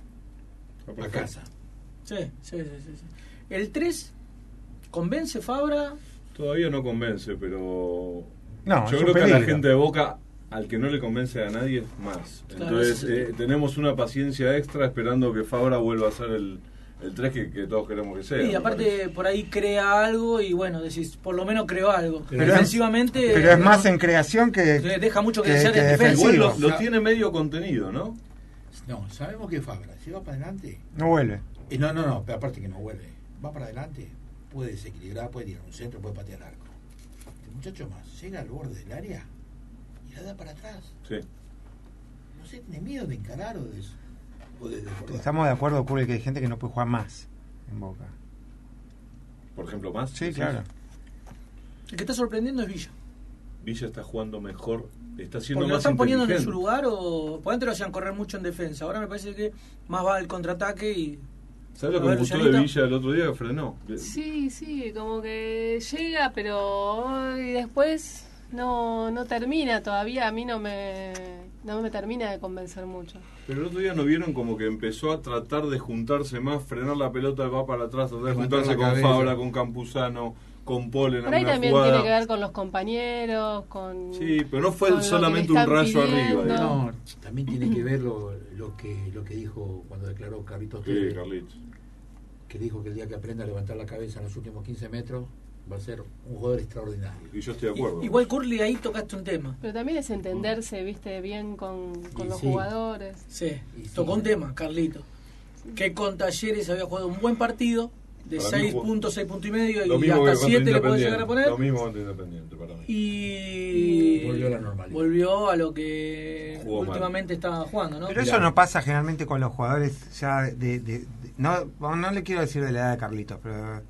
a casa. Sí, sí, sí, sí, sí. El 3 convence Fabra. Todavía no convence, pero No, yo creo que a la gente de Boca, al que no le convence a nadie, más. Claro, Entonces es eh, tenemos una paciencia extra esperando que Fabra vuelva a ser el, el 3 que, que todos queremos que sea. y me aparte parece. por ahí crea algo y bueno, decís, por lo menos creó algo. Pero es- Defensivamente. Pero es más en creación que. Deja mucho que, que- desear que en defensa. defensivo. Igual lo, tiene medio contenido, ¿no? No, sabemos que Fabra, si va para adelante, No vuelve. y no, no, no, pero aparte que no vuelve, va para adelante, puede desequilibrar, puede tirar un centro, puede patear arco. Este muchacho más, llega al borde del área y la da para atrás. Sí. No sé, tiene miedo de encarar o de, o de. Estamos de acuerdo, Curly, que hay gente que no puede jugar más en Boca. Por ejemplo, más. Sí, claro. El que está sorprendiendo es Villa. Villa está jugando mejor, está siendo Porque lo más están poniendo en su lugar o. Por antes lo hacían correr mucho en defensa. Ahora me parece que más va al contraataque y. ¿Sabes lo que me gustó de. Villa el otro día? Que frenó. Sí, sí, como que llega, pero y después no, no termina todavía. A mí no me, no me termina de convencer mucho. Pero el otro día no vieron como que empezó a tratar de juntarse más, frenar la pelota, va para atrás, tratar de juntarse con. Fabra, con Campuzano, con Paul en Por ahí también jugada. tiene que ver con los compañeros, con... Sí, pero no fue solamente un rayo arriba. pidiendo. No, también tiene que ver lo, lo que lo que dijo cuando declaró Carlitos Sí, Carlitos. que dijo que el día que aprenda a levantar la cabeza en los últimos 15 metros va a ser un jugador extraordinario. Y yo estoy de acuerdo. Igual Curly ahí tocaste un tema. Pero también es entenderse, viste, bien con, los sí. jugadores. Sí, Y sí. tocó un tema, Carlito. Que con Talleres había jugado un buen partido, de Para mí 6 jugó- puntos, 6 puntos y medio, y hasta contra 7 le puede llegar a poner. Lo mismo contra Independiente para mí. Y Volvió a la normalidad. volvió a lo que Jugó mal. últimamente estaba jugando, ¿no? Pero eso no pasa generalmente con los jugadores ya de... de- de- no, no le quiero decir de la edad de Carlitos, pero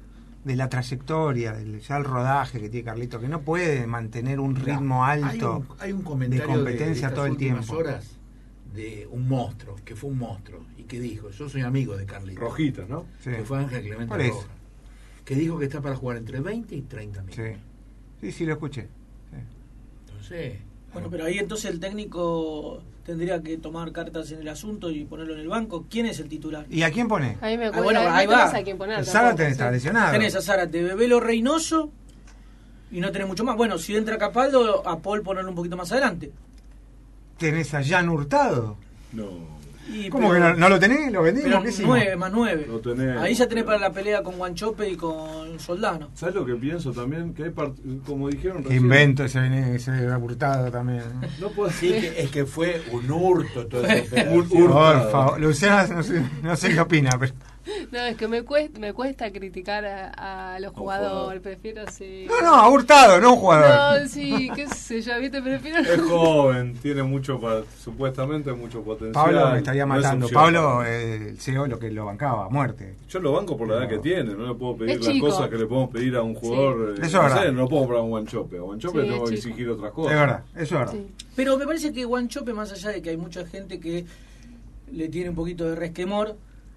de la trayectoria, del, ya el rodaje que tiene Carlitos, que no puede mantener un ritmo alto un, hay un comentario de competencia todo el tiempo. horas de un monstruo, que fue un monstruo, y que dijo, yo soy amigo de Carlitos. Rojitas, ¿no? Sí. Que fue Ángel Clemente Por eso. Rojas. Que dijo que está para jugar entre 20 y 30 minutos. Sí. sí, sí, lo escuché. Sí. Entonces, Bueno, pero ahí entonces el técnico tendría que tomar cartas en el asunto y ponerlo en el banco. ¿Quién es el titular? ¿Y a quién pone? Ahí me Ah, bueno, no ahí tenés va. a quién poner Zárate sí. está lesionado. Tenés a Zárate, Bebelo Reynoso y no tenés mucho más. Bueno, si entra Capaldo, a Paul ponerlo un poquito más adelante. Tenés a Jan Hurtado. No. Y, ¿Cómo pero- que no, no lo tenés? ¿Lo vendimos? ¿Qué hicimos? 9 más 9. Lo tenés. Ahí ya tenés para la pelea con Guanchope y con Soldano. ¿Sabes lo que pienso también? Que hay part- como dijeron recién, invento ese, ese Hurtado también. No puedo sí, que, es que fue un hurto todo ese Un operación. hurto. Por favor, Luciana no sé, no sé qué opina, pero... No, es que me cuesta, me cuesta criticar a, a los jugador. jugadores, prefiero sí. No, no, a Hurtado, no a un jugador. No, sí, qué sé yo, viste, prefiero Es joven, tiene mucho, supuestamente mucho potencial. Pablo me estaría No es matando. Pablo, el CEO, lo que lo bancaba, a muerte. Yo lo banco por la edad que tiene, no le puedo pedir Es las chico. cosas que le podemos pedir a un jugador. Eso eh, es no verdad. sé, no lo puedo comprar a un Guanchope. A Guanchope Sí, tengo que es exigir otras Es cosas. verdad, eso es verdad. Sí. Pero me parece que Guanchope, más allá de que hay mucha gente que le tiene un poquito de resquemor,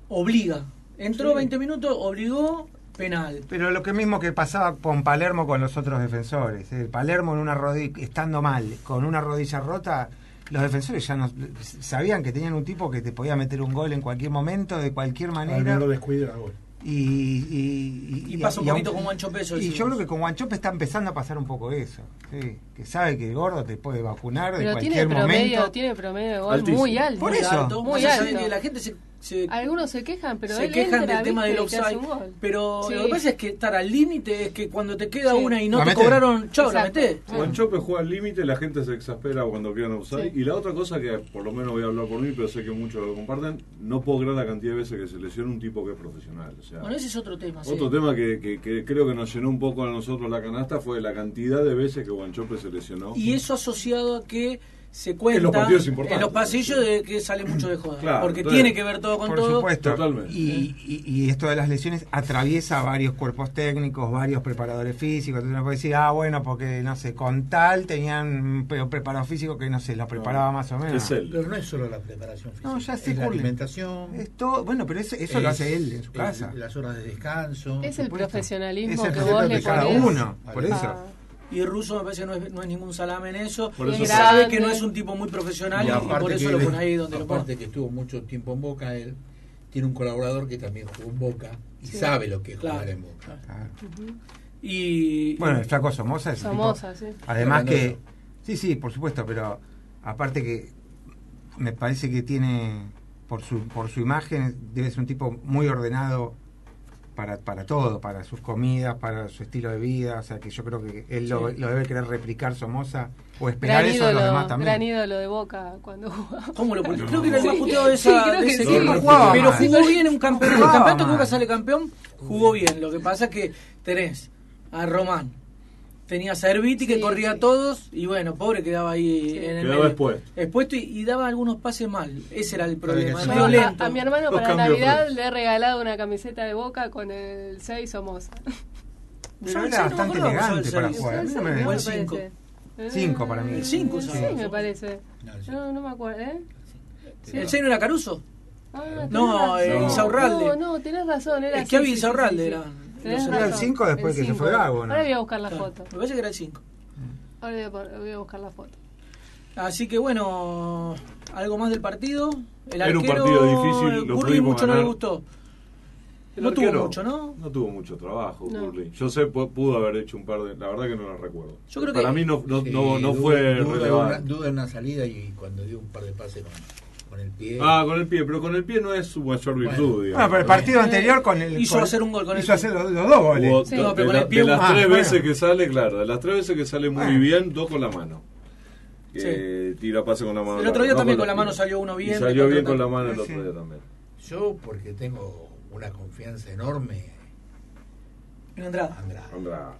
obliga. Entró Sí. 20 minutos, obligó, penal. Pero lo que mismo que pasaba con Palermo con los otros defensores. eh, Palermo en una rodilla, estando mal, con una rodilla rota, los defensores ya no sabían que tenían un tipo que te podía meter un gol en cualquier momento, de cualquier manera. descuida gol. Y, y, Y pasa un aunque- poquito con Guanchope eso Y yo creo que con Guanchope está empezando a pasar un poco eso. sí, que sabe que el gordo te puede vacunar de Pero tiene cualquier promedio, momento. tiene promedio de gol Altísimo. muy alto. Por eso. alto, Muy de alto. que la gente se, se, Algunos se quejan, pero se él quejan entra, del tema del offside. Pero Sí. lo que pasa es que estar al límite es que cuando te queda Sí. una y no La te cobraron, chau, la metés. Guanchope juega al límite, la gente se exaspera cuando quedan offside. Sí. Y la otra cosa que, por lo menos voy a hablar por mí, pero sé que muchos lo comparten, no puedo creer la cantidad de veces que se lesiona un tipo que es profesional. O sea, Bueno, ese es otro tema. sí. Otro tema que, que- que creo que nos llenó un poco a nosotros la canasta fue la cantidad de veces que Guanchope se lesionó. Y eso asociado a que se cuenta En los partidos importantes. en los pasillos de que sale mucho de joda. Claro, porque entonces, tiene que ver todo con Por todo. supuesto. Totalmente. Y, y- y esto de las lesiones atraviesa varios cuerpos técnicos, varios preparadores físicos. Entonces uno puede decir, ah, bueno, porque, no sé, con tal tenían un preparado físico que, no sé, lo preparaba más o menos. Es él. Pero no es solo la preparación física. No, ya sé, es la alimentación. Es todo, bueno, pero eso, eso lo hace él en su casa. Las horas de descanso. Es el profesionalismo Es el que vos de le cada uno, por eso. Y Russo me parece que no es, no es ningún salame en eso. Por eso sabe grande. que no es un tipo muy profesional y, y aparte por eso lo pone ahí donde lo aparte pone. que estuvo mucho tiempo en Boca, él tiene un colaborador que también jugó en Boca y Sí. sabe lo que es Claro. jugar en Boca. Claro. Y Bueno, el flaco Somoza es tipo- Somoza, sí. Además que, sí, sí, por supuesto, pero aparte que me parece que tiene, por su, por su imagen, debe ser un tipo muy ordenado para, para todo, para sus comidas, para su estilo de vida, o sea que yo creo que él lo, Sí. lo debe querer replicar Somoza o esperar Gran eso de los demás también. gran ídolo de Boca cuando jugaba. ¿Cómo lo? Creo que era el más puteado de, Sí, esa, creo de que ese sí. No jugaba Pero jugó bien en un campeonato. El campeonato que Boca sale campeón, jugó bien. Lo que pasa es que tenés a Román, tenías a Herbiti que Sí, corría sí. a todos y bueno, pobre quedaba ahí Sí. en el Quedaba medio. expuesto. Expuesto y, y daba algunos pases mal. Ese era el problema. sí. medio a, a mi hermano Los para Navidad le he regalado una camiseta de Boca con el 6 Somoza. Pero Yo era no bastante acuerdo elegante para jugar. A mí no ¿no me- O el cinco. parece? Eh, Cinco para mí. El cinco, Sí, ¿sabes? me parece. No, el No, no me acuerdo, ¿eh? Sí. ¿El 6 no era Caruso? Ah, No, eh, Insaurralde. No, no, tenés razón. Era Es que había sí, sí, sí, Insaurralde, sí, era- Era el razón. cinco después El que se fue cinco. Gago, ¿no? Ahora voy a buscar la Claro, foto. Me parece que era el 5. Ahora voy a, pon- voy a buscar la foto. Así que bueno, algo más del partido. El Era un arquero, partido difícil, lo mucho no le ganar. gustó. El No tuvo arquero mucho, ¿no? No tuvo mucho trabajo, No. Curly. Yo sé, pu- pudo haber hecho un par de. La verdad que no lo recuerdo. Yo creo Para que- mí no, no, Sí, no, no duda- fue duda, relevante. Una, duda en una salida y cuando dio un par de pases con, con el pie. Ah, con el pie, pero con el pie no es su mayor virtud, Bueno. digamos. Bueno, pero el partido anterior con el. Hizo con- hacer un gol con el Hizo hacer los, los dos goles. Sí. No, pero de, con la- el pie de las uno- tres Ah, veces que sale, claro, de las tres veces que sale muy Bueno. bien, dos con la mano. Que tira pase con la mano. El otro día no también con con la mano salió uno bien, salió bien con la mano el otro día también. Yo, porque tengo una confianza enorme En Andrada. Andrade. Andrada,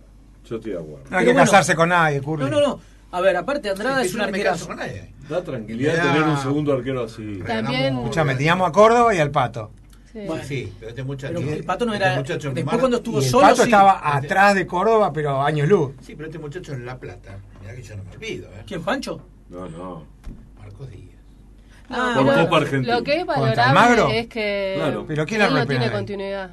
yo estoy de acuerdo. No hay que bueno. casarse con nadie, Curly. No, no, no. A ver, aparte Andrada es un nadie. Da tranquilidad Ya. tener un segundo arquero así. También- Escuchame, teníamos a Córdoba y al Pato. Sí. Bueno. Sí, pero este muchacho. Pero el Pato no este era- muchacho después Mar- cuando estuvo Y el solo, Pato sí. estaba atrás de Córdoba, pero años luz. Sí, pero este muchacho en La Plata, mira que yo no me olvido, ¿eh? ¿Quién, Pancho? No, no. Marcos Díaz. Ah, Por. Copa Argentina. Lo que es valorable es que Claro. Pero ¿quién él la no tiene continuidad.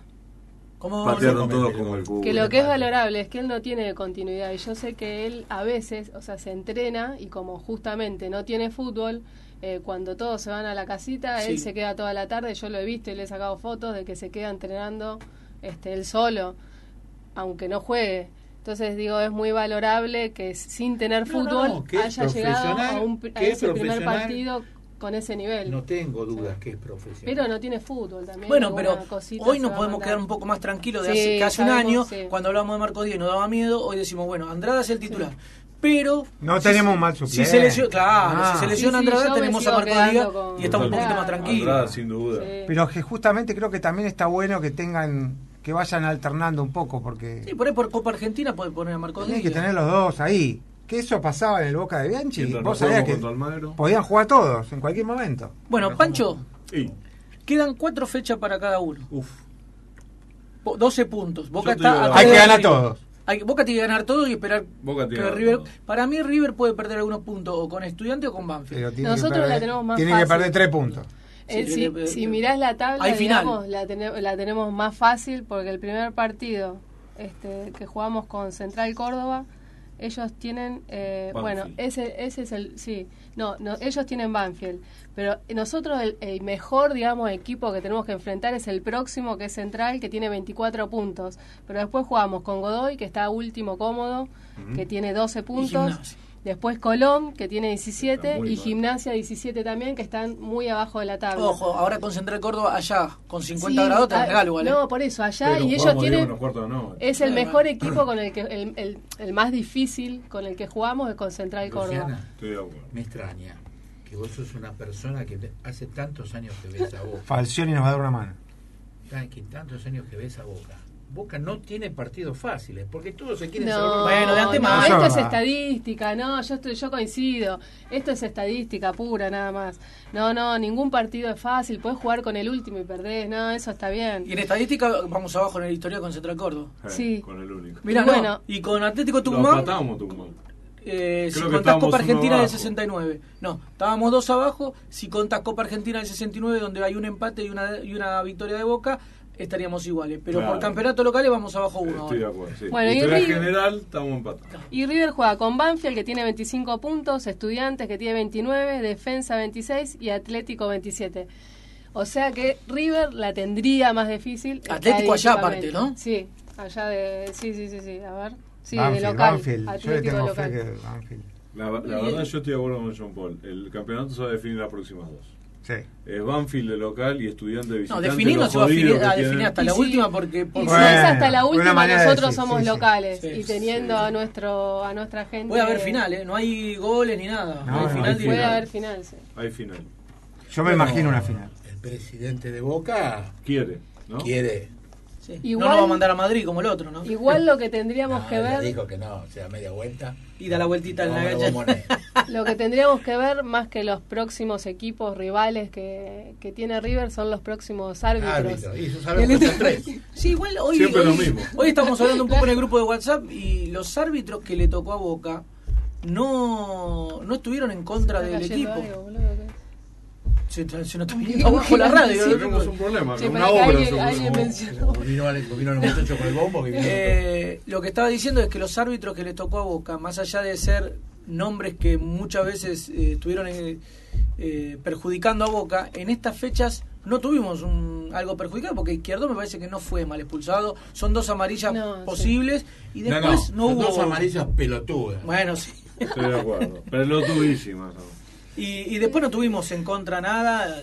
¿Cómo Patearon no, como el. Que lo que es valorable es que él no tiene continuidad y yo sé que él a veces, o sea, se entrena y como justamente no tiene fútbol, eh, cuando todos se van a la casita, él se queda toda la tarde, yo lo he visto y le he sacado fotos de que se queda entrenando este él solo, aunque no juegue. Entonces digo, es muy valorable que sin tener No, fútbol no, haya llegado a, un, a ese primer partido con ese nivel. No tengo dudas que es profesional. Pero no tiene fútbol también. Bueno, pero hoy se nos podemos quedar un poco más tranquilos de Sí, hace, que hace un año, sí. cuando hablamos de Marco Díaz y nos daba miedo, hoy decimos, bueno, Andrada es el titular. Pero... No si- tenemos un mal Si suplente. se lesiona, claro, Ah. si se lesiona Sí, sí, Andrada, tenemos a Marco Díaz con y estamos un poquito más tranquilos. Andrada, sin duda. Sí. Pero que justamente creo que también está bueno que tengan, que vayan alternando un poco, porque Sí, por ahí por Copa Argentina puede poner a Marco Díaz. que tener los dos ahí. Que eso pasaba en el Boca de Bianchi. Vos sabías que podían jugar todos en cualquier momento. Bueno, Pancho, quedan cuatro fechas para cada uno. uff. Po- 12 puntos. Boca está Hay que ganar River. todos. Hay, Boca tiene que ganar todo y esperar Boca tiene que River. todo. Para mí River puede perder algunos puntos o con Estudiante o con Banfield. Nosotros perder, la tenemos más tiene que perder tres puntos. Eh, Sí, si, mirás la tabla, digamos, la, tene- la tenemos más fácil porque el primer partido este, que jugamos con Central Córdoba, ellos tienen, eh, bueno, Banfield. ese, ese es el, sí, no, no, ellos tienen Banfield, pero nosotros el, el mejor, digamos, equipo que tenemos que enfrentar es el próximo, que es Central, que tiene 24 puntos, pero después jugamos con Godoy, que está último cómodo, que tiene 12 puntos. Después Colón, que tiene Está 17, muy y mal. Gimnasia 17 también, que están muy abajo de la tabla. Ojo, ahora con Central Córdoba allá, con 50 Sí, grados, te ah, regalo. ¿eh? No, por eso, allá, Pero y ellos tienen... Es el mejor equipo con el que el, el, el más difícil con el que jugamos es con Central Córdoba. Luciana, Estoy de acuerdo. me extraña que vos sos una persona que hace tantos años que ves a Boca. Falcioni nos va a dar una mano. que tantos años que ves a Boca. Boca no tiene partidos fáciles, porque todos se quieren No. Bueno, de antemano. no, esto es estadística, no, yo estoy, yo coincido. Esto es estadística pura nada más. No, no, ningún partido es fácil, puedes jugar con el último y perdés, no, eso está bien. Y en estadística vamos abajo en el historial con Central Córdoba. Eh, Sí. Con el único. Mira, no. bueno. y con Atlético Lo Tucumán, empatamos Tucumán. eh, si contás Copa Argentina del abajo. 69. No, estábamos dos abajo. Si contás Copa Argentina del 69, donde hay un empate y una, y una victoria de Boca, estaríamos iguales. Pero Claro. por campeonato locales vamos abajo uno. Estoy de acuerdo, sí. Bueno, y Historia River- general, estamos empatados. Y River juega con Banfield que tiene 25 puntos, Estudiantes que tiene 29, Defensa 26 y Atlético 27. O sea que River la tendría más difícil. Atlético allá aparte, ¿no? Sí, allá de... Sí, sí, sí, sí, a ver. Sí, Banfield, de local. Banfield. Yo le Atlético tengo local. fe que Banfield. La, la verdad, yo estoy de acuerdo con John Paul. El campeonato se va a definir las próximas dos. Sí. Es Banfield de local y estudiante de No, visitante. definir no los se va a jodidos definir, a tienen. definir hasta la sí. última porque... Y si Bueno, es hasta la última, nosotros decir, somos sí, locales Sí, y sí. teniendo a nuestro a nuestra gente. Puede haber final, ¿eh? No hay goles ni nada. No, No, hay no, final hay Puede directo. final. haber final, sí. Hay final. Yo me Bueno, imagino una final. El presidente de Boca Quiere, ¿no? quiere. Sí. Igual- no nos va a mandar a Madrid como el otro, ¿no? Igual lo que tendríamos No, que ver, dijo que no, o sea, media vuelta. Y da la vueltita en la Vamos a gacha. Bombonera. lo que tendríamos que ver más que los próximos equipos rivales que, que tiene River son los próximos árbitros. Árbitro. Y son tres. Sí, igual hoy, Siempre hoy, lo mismo. hoy estamos hablando un poco en el grupo de WhatsApp y los árbitros que le tocó a Boca no, no estuvieron en contra del equipo. algo, boludo. Se, se nos está abajo la radio. Sí, ¿no? Tenemos un problema, Sí, una obra. alguien- seguro. alguien mencionó. Vino, vino el muchacho con el bombo que vino Eh, lo que estaba diciendo es que los árbitros que le tocó a Boca, más allá de ser nombres que muchas veces eh, estuvieron eh, eh, perjudicando a Boca, en estas fechas no tuvimos un, algo perjudicado porque Izquierdo me parece que no fue mal expulsado. Son dos amarillas No, sí. posibles y No, después no, son hubo. dos amarillas pelotudas. Bueno, sí. Estoy de acuerdo. Pero lo tuvísimas. ¿no? Y, y después no tuvimos en contra nada.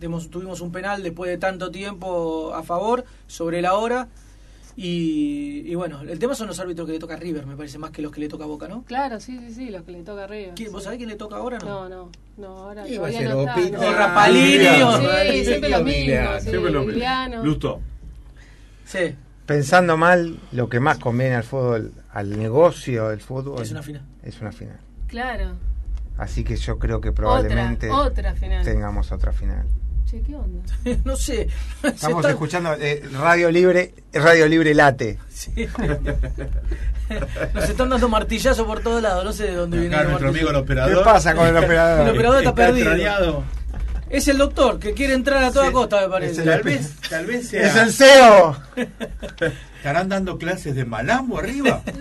Demos- tuvimos un penal después de tanto tiempo a favor sobre la hora. Y, y bueno, el tema son los árbitros que le toca a River, me parece, más que los que le toca a Boca, ¿no? Claro, sí, sí, sí, los que le toca arriba. ¿Quién- ¿Vos sabés quién le toca ahora No, no, no, ahora Y va a todavía ser no está. Opita, no. O Rapalini, o- Sí, siempre lo mismo. Emiliano, sí, Siempre lo mismo. Emiliano. Lustó. Sí, Pensando mal, lo que más conviene al fútbol, al negocio del fútbol, es una final. es una final. Claro. Así que yo creo que probablemente Otra, otra final. tengamos otra final. Che, ¿qué onda? no sé. Estamos está- escuchando eh, Radio Libre, Radio Libre Late. Sí. Nos están dando martillazo por todos lados, no sé de dónde viene Acá el nuestro amigo el martillazo. operador. ¿Qué pasa con el El operador? operador está perdido. extrañado. Es el doctor que quiere entrar a toda Sí. costa, me parece. El- Tal vez, tal vez sea. ¡Es el CEO! ¿Estarán dando clases de malambo arriba?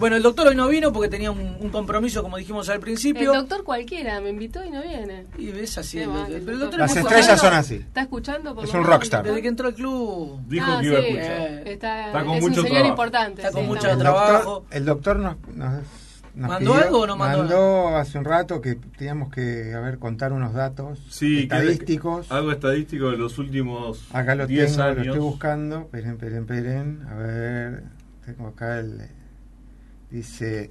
Bueno, el doctor hoy no vino porque tenía un, un compromiso, como dijimos al El principio. doctor cualquiera me invitó y no viene. Y es así. El el Pero el doctor. Las es muy estrellas son así. ¿Está escuchando? por Es un rockstar. Desde que entró al club. Dijo Ah, que iba a escuchar. Está, Está con es mucho un señor trabajo. importante. Está con sí, mucho El está- trabajo. doctor, el doctor nos, nos, nos ¿Mandó pidió- algo o no mandó mandó hace un rato que teníamos que a ver, contar unos datos Sí, que- estadísticos. algo estadístico de los últimos Acá lo 10 tengo, años. lo estoy buscando. Esperen, esperen, esperen. A ver, tengo acá el. Dice.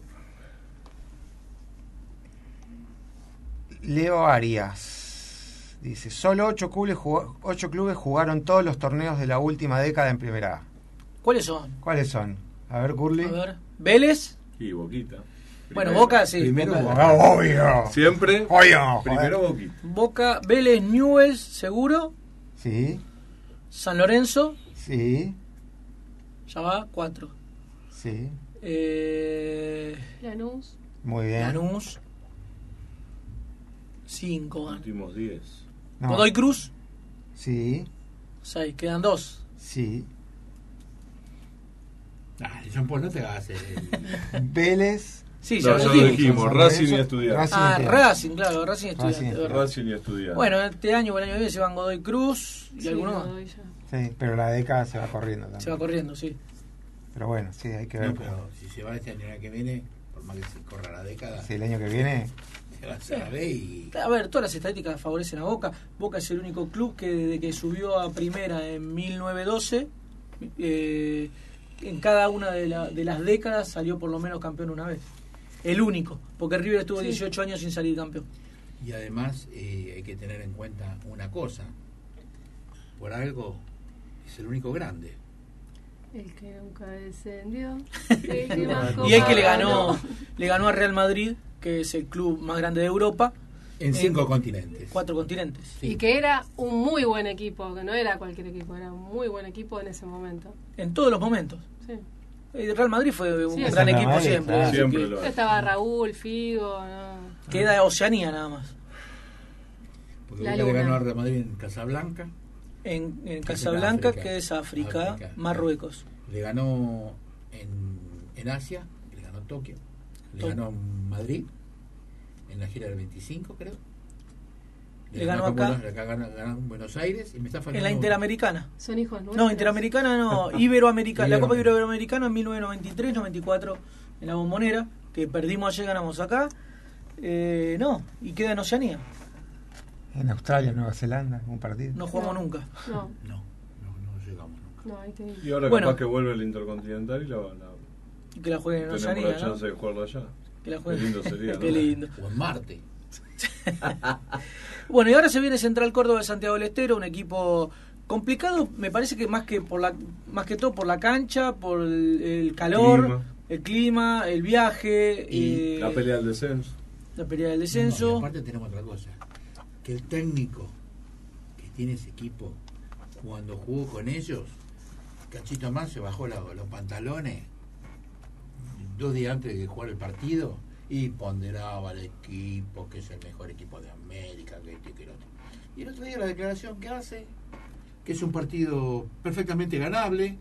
Leo Arias. Dice: Solo ocho clubes, jugó- ocho clubes jugaron todos los torneos de la última década en Primera A. ¿Cuáles son? ¿Cuáles son? A ver, Curly. A ver. Vélez. Y Boquita. Bueno. Boca, sí. Primero Boca. Boca. Ah, obvio. Siempre. Obvio. Primero Boquita. Boca, Vélez, Newells, seguro. Sí, San Lorenzo. sí, Ya va, cuatro. sí. Eh, Eh, Lanús. Muy bien. Lanús. Cinco. Últimos 10. No. Godoy Cruz. Sí, Seis. Quedan dos. sí. Dale, Jean Paul, no te hagas el... Vélez. Sí, No, ya lo dijimos. San Racing y Estudiantes. Racing Ah, y Estudiantes. Racing, claro, Racing estudiante. Racing, es verdad. Racing y Estudiantes. Bueno, este año o el año que viene se van Godoy Cruz y Sí, alguno más. Godoy ya. Sí, pero la década se va corriendo también. Se va corriendo, sí. Pero bueno, sí, hay que ver. No, pero si se va este año el año que viene, por más que se corra la década, Si el año que viene, se va a y... A ver, todas las estadísticas favorecen a Boca. Boca es el único club que desde que subió a primera en 1912, eh, en cada una de, la- de las décadas salió por lo menos campeón una vez. El único, porque River estuvo Sí. 18 años sin salir campeón. Y además eh, hay que tener en cuenta una cosa. Por algo es el único grande. El que nunca descendió. el que más Y el que le ganó, le ganó a Real Madrid, que es el club más grande de Europa, En cinco continentes. cuatro continentes. Sí. Y que era un muy buen equipo, que no era cualquier equipo, era un muy buen equipo en ese momento. En todos los momentos. Sí. El Real Madrid fue un Sí, gran equipo Madrid, siempre. claro. Siempre lo es. Estaba Raúl, Figo, ¿no? Queda Oceanía nada más. Porque La le ganó al Real Madrid en Casablanca. En, Casablanca, África. que es África, África. Marruecos. Le ganó en, en Asia, le ganó Tokio, le Tokio. ganó Madrid, en la gira del 25 creo. Le ganó acá. acá. en Buenos- acá ganó, ganó en Buenos Aires y me está faltando En la uno. Interamericana. Son hijos nuestros. No, Interamericana no, Iberoamericana. La Copa Ibero- Iberoamericana en 1993-94 en la Bombonera, que perdimos ayer, ganamos acá. Eh, no, y queda en Oceanía. En Australia, Nueva Zelanda, un partido. No jugamos No. nunca. No, No, no, no llegamos nunca. no, ahí te Y ahora Bueno. capaz que vuelve el Intercontinental y la, la- Y que la jueguen en tenemos Oceanía. la ¿no? chance de jugarlo allá. Que la Qué jueguen. lindo sería, ¿no? Qué lindo. O en Marte. Bueno, y ahora se viene Central Córdoba de Santiago del Estero, un equipo complicado, me parece que más que por la más que todo por la cancha, por el, el calor, Clima. el clima, el viaje, Y eh, La pelea del descenso. la pelea del No, descenso. y aparte tenemos otra cosa, que el técnico que tiene ese equipo, cuando jugó con ellos, Cachito más se bajó la- los pantalones dos días antes de jugar el partido y ponderaba al equipo, que es el mejor equipo de América, que este y que el otro. Y el otro día la declaración que hace, que es un partido perfectamente ganable.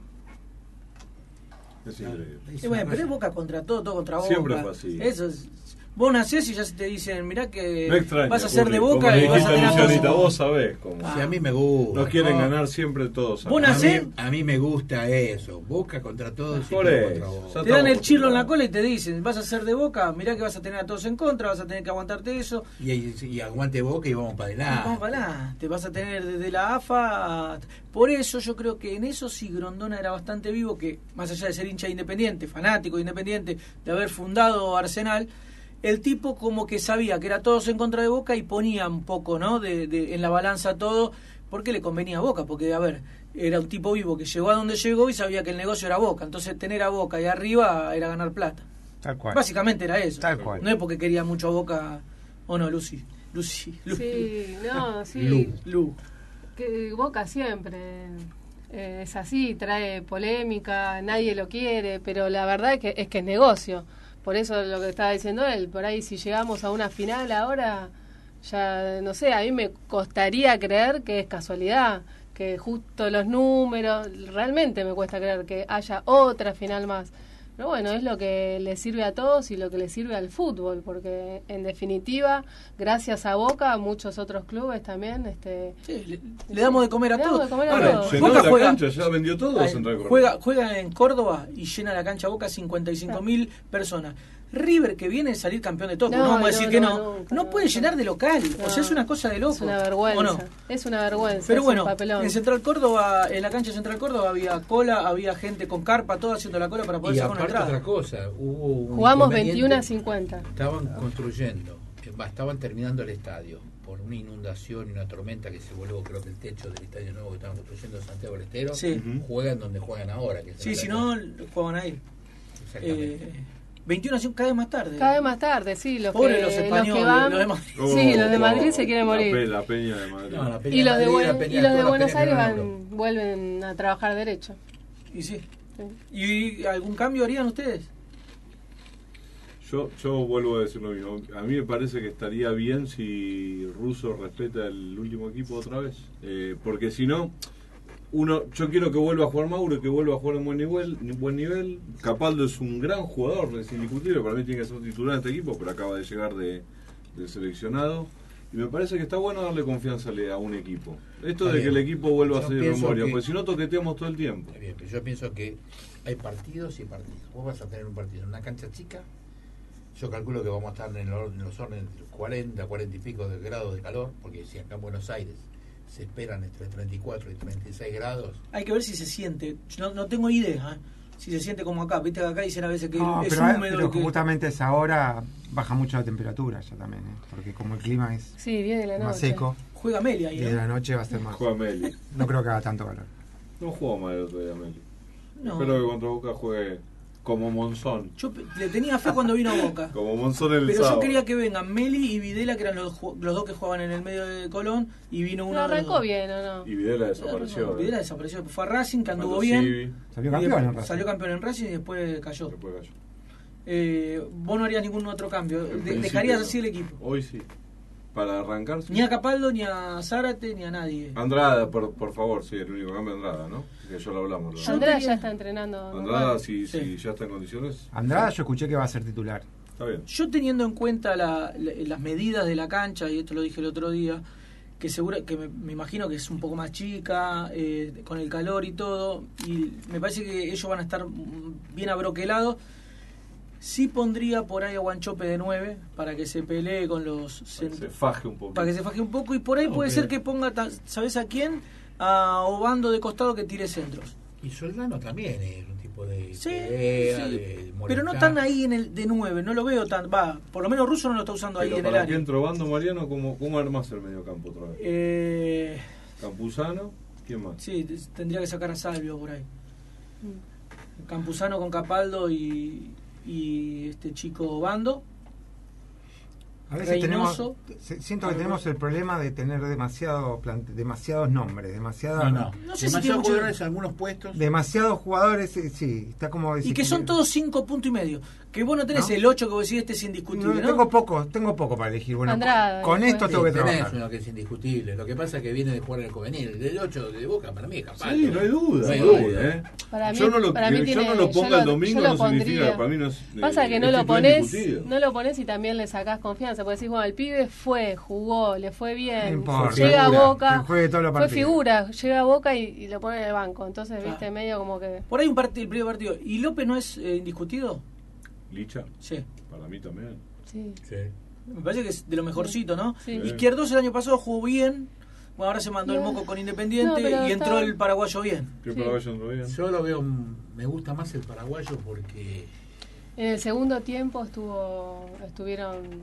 Es increíble. Y bueno, pero es Boca contra todo, todo contra Boca. Siempre fue así. Eso es- vos nacés y ya se te dicen, mirá que extraña. vas a ser de Boca como y vas a tener a Lucianita, vos sabés cómo. Si a mí me gusta. Nos quieren ¿no? ganar siempre todos. Vos A nacés- mí, a mí me gusta eso. Boca contra todos y Por contra Boca. Te dan el chirlo en la cola y te dicen, vas a ser de Boca, mirá que vas a tener a todos en contra, vas a tener que aguantarte eso. Y, y, y aguante Boca y vamos para adelante. Vamos para adelante, vas a tener desde la AFA. a- Por eso yo creo que en eso sí Grondona era bastante vivo, que más allá de ser hincha de independiente, fanático de independiente, de haber fundado Arsenal, el tipo como que sabía que era todos en contra de Boca y ponía un poco ¿no? de, de- en la balanza todo, porque le convenía a Boca, porque a ver, era un tipo vivo que llegó a donde llegó y sabía que el negocio era Boca, entonces tener a Boca y arriba era ganar plata. Tal cual. Básicamente era eso. Tal cual. No es porque quería mucho a Boca, o no, Lucy. Lucy. Lu. Sí, no, sí. Lu. Lu. Que Boca siempre eh, es así, trae polémica, nadie lo quiere, pero la verdad es que es que es negocio. Por eso lo que estaba diciendo él, por ahí si llegamos a una final ahora, ya no sé, a mí me costaría creer que es casualidad, que justo los números, realmente me cuesta creer que haya otra final más. Pero bueno, es lo que le sirve a todos y lo que le sirve al fútbol, porque en definitiva, gracias a Boca, muchos otros clubes también este, Sí, le, le damos de comer a Le damos todos. de comer a Ahora, todos. Llenó Boca la juega, cancha, ya vendió todo Ay, juega, juega en Córdoba y llena la cancha Boca 55 mil personas. River que viene a salir campeón de todo, No, no, vamos a decir no, que no, no, nunca, no no, puede llenar de local. No. O sea, es una cosa de loco. Es una ¿o vergüenza. no? Es una vergüenza. Pero bueno, en Central Córdoba, en la cancha de Central Córdoba había cola, había gente con carpa, todo haciendo la cola para poder Y sacar una entrada. otra cosa, hubo un Jugamos inconveniente. 21 a 50. Estaban construyendo, eh, estaban terminando el estadio por una inundación y una tormenta que se volvió, creo que el techo del estadio nuevo que estaban construyendo en Santiago del Estero, Sí. juegan donde juegan ahora. Que Sí, si no, juegan ahí. Exactamente. Eh, 21 a cada vez más tarde. Cada vez más tarde, sí. Los Pobre que, los los españoles, que van, los de Madrid. sí, los de Oh, Madrid se quieren la morir. pe- La, peña de Madrid. No, la pelea Y los de, Madrid, la Buen- pelea- y los de todas las Buenos Aires van, vuelven a trabajar derecho. Y sí. Sí. ¿Y algún cambio harían ustedes? Yo, yo vuelvo a decir lo mismo. A mí me parece que estaría bien si Russo respeta el último equipo otra vez. Eh, porque si no, uno, yo quiero que vuelva a jugar Mauro, que vuelva a jugar en buen nivel. Buen nivel. Capaldo es un gran jugador, es indiscutible. Para mí tiene que ser titular en este equipo, pero acaba de llegar de, de seleccionado. Y me parece que está bueno darle confianza a un equipo. Esto de que el equipo vuelva a ser memoria, que- porque si no toqueteamos todo el tiempo. Bien, pero yo pienso que hay partidos y partidos. Vos vas a tener un partido en una cancha chica. Yo calculo que vamos a estar en, los- en los órdenes de 40, 40 y pico de grados de calor, porque si acá en Buenos Aires se esperan entre 34 y 36 grados, Hay que ver si se siente. Yo No, no tengo idea ¿eh? si se siente como acá. Viste que acá dicen a veces que No, es pero, húmedo. pero que- justamente a esa hora baja mucho la temperatura ya también, ¿eh? porque como el clima es Sí, viene la noche. más seco, Juega Meli ahí. y de ¿no? la noche va a ser más. Juega Meli. No creo que haga tanto calor. No jugó mal el otro día Meli. No. Espero que contra Boca juegue como Monzón. Yo le tenía fe cuando vino a Boca. Como Monzón el Pero yo quería que vengan Meli y Videla, que eran los, los dos que jugaban en el medio de Colón, y vino uno No arrancó bien, ¿o no? Y Videla desapareció. ¿eh? Videla desapareció. Fue a Racing, que anduvo bien. Civi, Salió campeón en Racing. Salió campeón en Racing y después cayó. después cayó. Eh, vos no harías ningún otro cambio. De- dejarías así el equipo. Hoy sí. Para arrancar. sí. Ni a Capaldo, ni a Zárate, ni a nadie. Andrada, por, por favor, sí, el único cambio Andrada, ¿no? Que ya lo hablamos. Tenía- ya está entrenando. Andrada, si, Sí. ya está en condiciones, Andrada yo escuché que va a ser titular. está bien. Yo teniendo en cuenta la- la- las medidas de la cancha, y esto lo dije el otro día, que seguro que me, me imagino que es un poco más chica, eh, con el calor y todo, y me parece que ellos van a estar mm, bien abroquelados. Sí pondría por ahí a Guanchope de 9 para que se pelee con los Para que se faje un poco. para que se faje un poco y por ahí puede ser que ponga, ¿sabes a quién? A Obando de costado que tire centros. Y Soldano también es un tipo de Sí, pelea, sí, de pero no tan ahí en el de 9, no lo veo tan, va, por lo menos Russo no lo está usando ahí en el área. entre Bando Mariano, ¿cómo, cómo armás el medio campo otra vez? Eh, Campuzano, ¿quién más? sí, tendría que sacar a Salvio por ahí. Mm. Campuzano con Capaldo y, y este chico Bando. A veces tenemos, Reynoso. siento que tenemos el problema de tener demasiado plante- demasiados nombres, demasiadas, No, no. Sé Demasiados jugadores en algunos puestos. demasiados jugadores, eh, sí, está como Y que son todos cinco puntos y medio. Que vos no tenés ¿No? el 8 que vos decís, este es No, indiscutible, ¿no? tengo poco, tengo poco para elegir. Bueno, Andrada, con después. esto Sí, tengo que tenés trabajar. uno que es indiscutible. Lo que pasa es que viene de jugar en el juvenil. Del 8 de Boca para mí es capaz. Sí, no hay duda. No hay no duda. ¿eh? Para mí- yo no lo, para mí que tiene- yo no lo ponga el domingo no significa, pondría. para mí no es... Pasa eh, que no es lo indiscutido. no lo pones y también le sacás confianza, porque decís, bueno, el pibe fue, jugó, le fue No bien, importa, llega a Boca, fue figura, llega a Boca y, y lo pone en el banco, entonces, Claro. viste, medio como que... Por ahí un partido, el primer partido. ¿Y López no es eh, indiscutido? Licha, Sí. para mí también. Sí. Sí. Me parece que es de lo mejorcito, ¿no? Sí. Izquierdos el año pasado jugó bien. Bueno, ahora se mandó el moco con Independiente No, y entró está- el paraguayo bien. ¿Qué paraguayo entró bien? Yo lo veo, me gusta más el paraguayo porque En el segundo tiempo estuvo estuvieron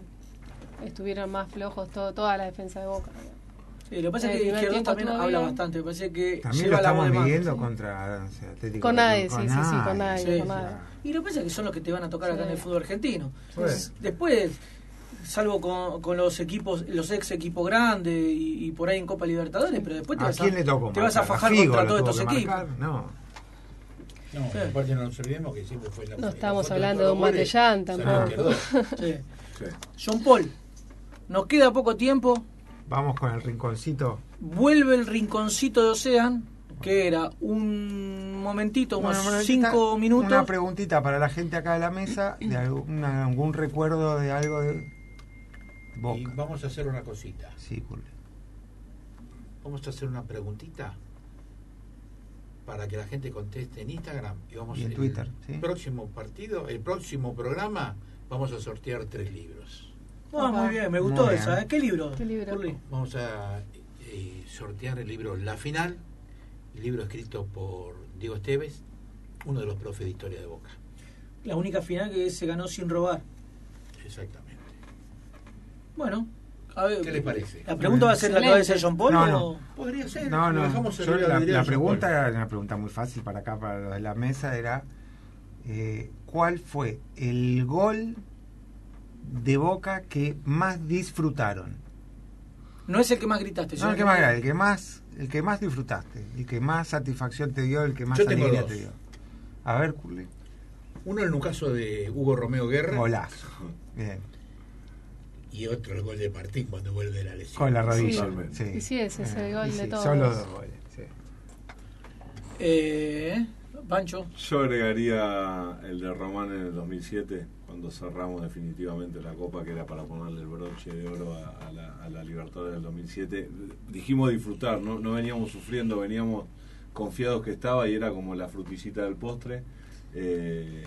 estuvieron más flojos todo, toda la defensa de Boca. Sí, lo que pasa es que tiempo también habla bastante. Me parece que También lo la voz estamos mando, midiendo contra o sea, Atlético Con nadie, sí, sí, sí, con nadie, Sí. Y lo que pasa es que son los que te van a tocar acá en el fútbol argentino. Después, salvo con, con los equipos, los ex equipos grandes y, y por ahí en Copa Libertadores, pero después te ¿A vas quién a, le tocó? te vas a fajar Figo contra todos estos equipos. marcar? No. no, Sí. aparte no nos olvidemos que siempre fue la No la estamos hablando de un Matellán tampoco. izquierdo. Sí. Sí. John Paul, nos queda poco tiempo. Vamos con el rinconcito. Vuelve el rinconcito de Ocean, que era un momentito, unos Bueno, cinco minutos. Una preguntita para la gente acá de la mesa, de algún, algún recuerdo de algo de Y Boca. vamos a hacer una cosita. Sí, Curly. Vamos a hacer una preguntita para que la gente conteste en Instagram y vamos Y en el Twitter, sí. próximo partido, el próximo programa vamos a sortear tres libros. Ah, muy bien, me gustó esa. bien. ¿eh? ¿Qué libro? ¿Qué libro? Curly? Vamos a eh, sortear el libro La Final, el libro escrito por Diego Esteves, uno de los profes de historia de Boca. La única final que se ganó sin robar. Exactamente. Bueno, a ver. ¿Qué les parece? ¿La pregunta va a ser la que va a decir John Paul? No, o- no. Podría ser. No, no. dejamos yo la, la pregunta era una pregunta muy fácil para acá, para los de la mesa, era eh, ¿cuál fue el gol de Boca que más disfrutaron? No es el que más gritaste. No el que más el que más, el que más disfrutaste, el que más satisfacción te dio, el que más Yo alegría te dio. A ver, Curly. Uno en un caso de Hugo Romeo Guerra Golazo. Bien. y otro el gol de Martín cuando vuelve de la lesión. Con la rodilla. Totalmente. Sí. Y sí, ese es el gol y de sí, todos. Son los dos goles. sí. Eh, Pancho. Yo agregaría el de Román en el 2007, cuando cerramos definitivamente la Copa, que era para ponerle el broche de oro a, a la, a la Libertadores del 2007. Dijimos disfrutar, ¿no? no veníamos sufriendo, veníamos confiados que estaba y era como la fruticita del postre. Eh,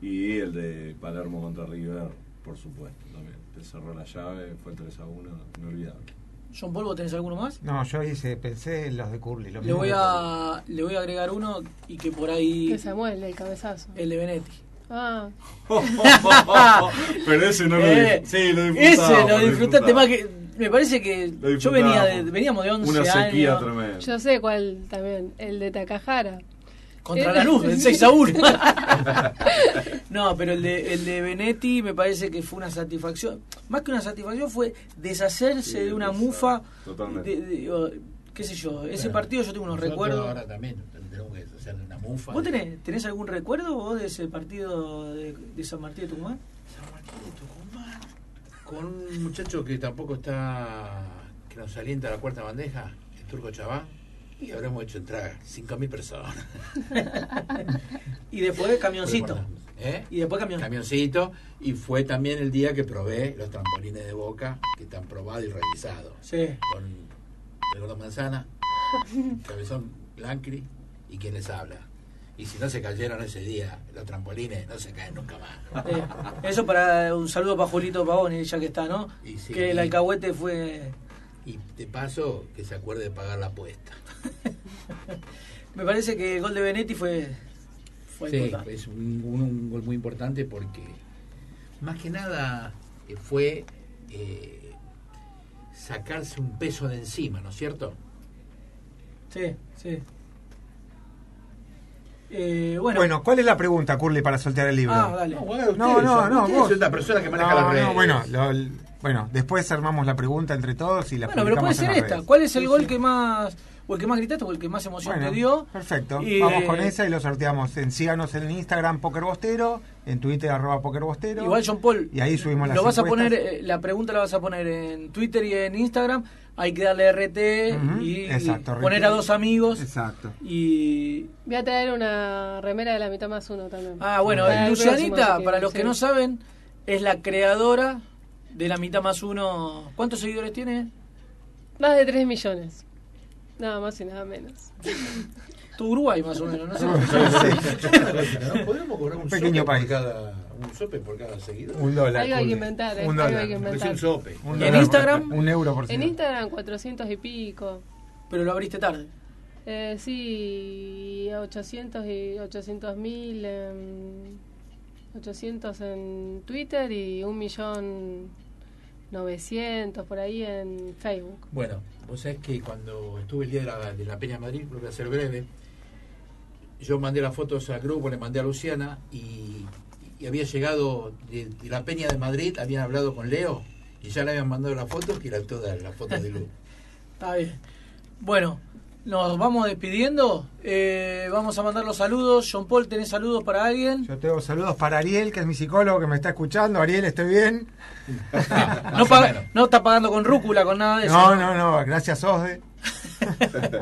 y el de Palermo contra River, por supuesto, también. Te cerró la llave, fue 3 a 1, inolvidable. John Paul, ¿vos tenés alguno más? No, yo hice, pensé en los de Curly. los Le voy, a, le voy a agregar uno y que por ahí. Que Samuel, el cabezazo. El de Benetti. Ah, Pero ese no lo Eh, dif- sí, lo Ese lo disfrutaste más que. Me parece que yo venía de, veníamos de 11 Una sequía años. tremenda. yo sé cuál también, el de Takahara. Contra la luz, el 6 a 1. no, pero el de, el de Benetti me parece que fue una satisfacción. Más que una satisfacción fue deshacerse Sí, de una mufa. totalmente. de- de- o, qué sé yo, ese partido yo tengo unos nosotros recuerdos. Ahora también tenemos que hacer una mufa. ¿Vos de- tenés, tenés algún recuerdo vos de ese partido de, de San Martín de Tucumán? San Martín de Tucumán, con un muchacho que tampoco está, que nos alienta a la cuarta bandeja, el turco Chabán, y habremos hecho entrar 5.000 personas. Y después camioncito. ¿Eh? Y después camión. Camioncito, y fue también el día que probé los trampolines de boca, que están probados y revisados. Sí. Con el gordo Manzana, Cabezón Lancri y quien les habla. Y si no se cayeron ese día los trampolines, no se caen nunca más. Eh, eso para un saludo para Julito Pavoni, ya que está, ¿no? Y sí, que el alcahuete fue. Y de paso, que se acuerde de pagar la apuesta. Me parece que el gol de Benetti fue. fue Sí, importante. es un, un- un gol muy importante porque más que nada eh, fue eh, sacarse un peso de encima, ¿no es cierto? Sí, sí. Eh, bueno, Bueno, ¿cuál es la pregunta, Curly, para soltar el libro? ah, dale. No, no, no, Usted vos. es una persona que maneja No, las no, bueno, lo- bueno, después armamos la pregunta entre todos y la Bueno, pero puede ser esta. redes. ¿Cuál es el Sí, gol sí. que más. O el que más gritaste o el que más emoción Bueno, te dio? Perfecto. Y, Vamos eh, con esa y lo sorteamos. En, síganos en Instagram Pokerbostero, en Twitter arroba Pokerbostero. Igual, John Paul, Y ahí subimos las lo vas a poner, eh, la pregunta la vas a poner en Twitter y en Instagram. Hay que darle RT y, exacto, poner a dos amigos. Exacto. Y. Voy a traer una remera de la mitad más uno también. Ah, bueno, Para Lucianita, para los que sí. no saben, es la creadora de la mitad más uno. ¿Cuántos seguidores tiene? Más de 3 millones. Nada más y nada menos. Tu Uruguay, más o menos, no sé. ¿No? ¿Podríamos cobrar un, Un pequeño sope país. por cada, un sope por cada seguidor? Un dólar. Algo hay que inventar, ¿eh? Un Algo dólar. hay que Es inventar. un sope. Un ¿Y en dólar por- Instagram? Un euro por En ciento. Instagram 400 y pico. Pero lo abriste tarde. Eh, sí, 800 y 800 mil, 800 en Twitter y un millón 900 por ahí en Facebook. Bueno, vos sabés que cuando estuve el día de la, de la Peña Madrid, lo voy a hacer breve, yo mandé las fotos al grupo, le mandé a Luciana y, y había llegado de, de la Peña de Madrid, habían hablado con Leo y ya le habían mandado las fotos que eran todas las fotos de Lu. Está bien. Bueno, nos vamos despidiendo. Eh, vamos a mandar los saludos. John Paul, ¿tenés saludos para alguien? Yo tengo saludos para Ariel, que es mi psicólogo que me está escuchando. Ariel, ¿estoy bien? No, no está pagando con rúcula, con nada de eso. No, no, no, gracias Osde.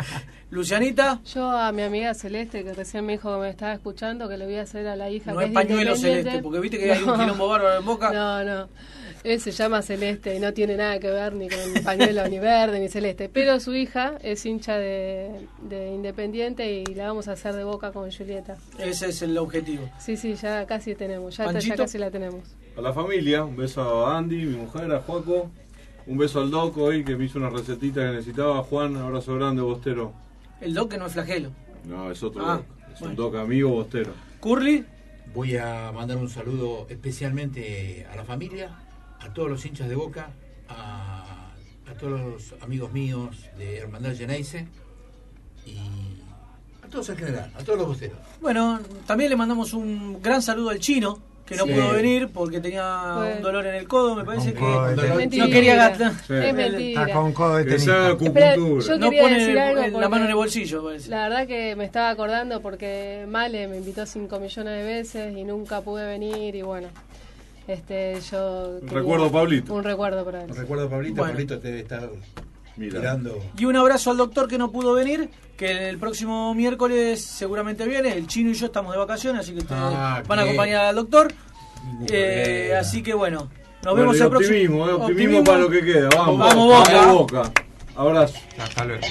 Lucianita, Yo a mi amiga Celeste, que recién me dijo que me estaba escuchando, que le voy a hacer a la hija no que es es pañuelo celeste, porque viste que hay un No. quilombo bárbaro en boca. No, no. Él se llama Celeste y no tiene nada que ver ni con pañuelo, ni verde, ni celeste. Pero su hija es hincha de, de Independiente y la vamos a hacer de boca con Julieta. Ese es el objetivo. Sí, sí, ya casi tenemos. Ya, casi la tenemos. A la familia, un beso a Andy, mi mujer, a Juaco. Un beso al Doco hoy que me hizo una recetita que necesitaba. Juan, abrazo grande, Bostero. El doc que no es flagelo. No, es otro Ah, Doc. Es bueno. un Doc amigo, Bostero. Curly, Voy a mandar un saludo especialmente a la familia, a todos los hinchas de Boca, a, a todos los amigos míos de Hermandad Geneise y a todos en general, a todos los bosteros. bueno, también le mandamos un gran saludo al chino, que no Sí. pudo venir porque tenía Bueno. un dolor en el codo, me parece que no quería gastar. Sí. Es Está mentira. con codo de tenista. Espera, acupuntura. yo- No quería pone decir algo la mano en el bolsillo, parece. La verdad que me estaba acordando porque Male me invitó 5 millones de veces y nunca pude venir y bueno, este yo... Un recuerdo, Pablito. Un recuerdo para él. Recuerdo a Pablito, Bueno. Pablito te debe estar Mira. mirando. Y un abrazo al doctor que no pudo venir, que el próximo miércoles seguramente viene. El chino y yo estamos de vacaciones, así que ustedes Ah, van a acompañar al doctor. Eh, así que bueno, nos Bueno, vemos el próximo. optimismo, eh, optimismo, para lo que queda. Vamos, Vamos, Boca. Vamos, Boca. Abrazo. Hasta luego.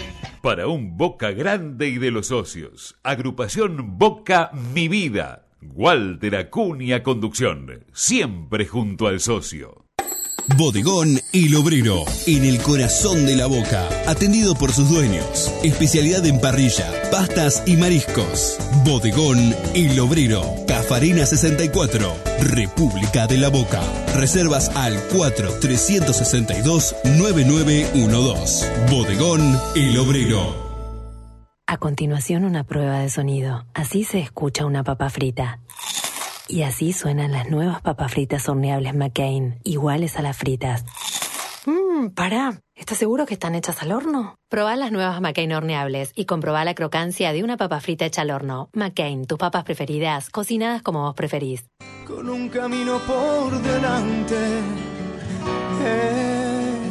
Para un Boca grande y de los socios. Agrupación Boca Mi Vida. Walter Acuña Conducción. Siempre junto al socio. Bodegón El Obrero, en el corazón de la boca, atendido por sus dueños. Especialidad en parrilla, pastas y mariscos. Bodegón El Obrero, Cafarina 64, República de la Boca. Reservas al 4362-9912. Bodegón El Obrero. A continuación una prueba de sonido. Así se escucha una papa frita. Y así suenan las nuevas papas fritas horneables McCain, iguales a las fritas. Mmm, pará. ¿Estás seguro que están hechas al horno? Probá las nuevas McCain horneables y comprobá la crocancia de una papa frita hecha al horno. McCain, tus papas preferidas, cocinadas como vos preferís. Con un camino por delante, eh,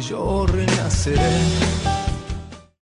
yo renaceré.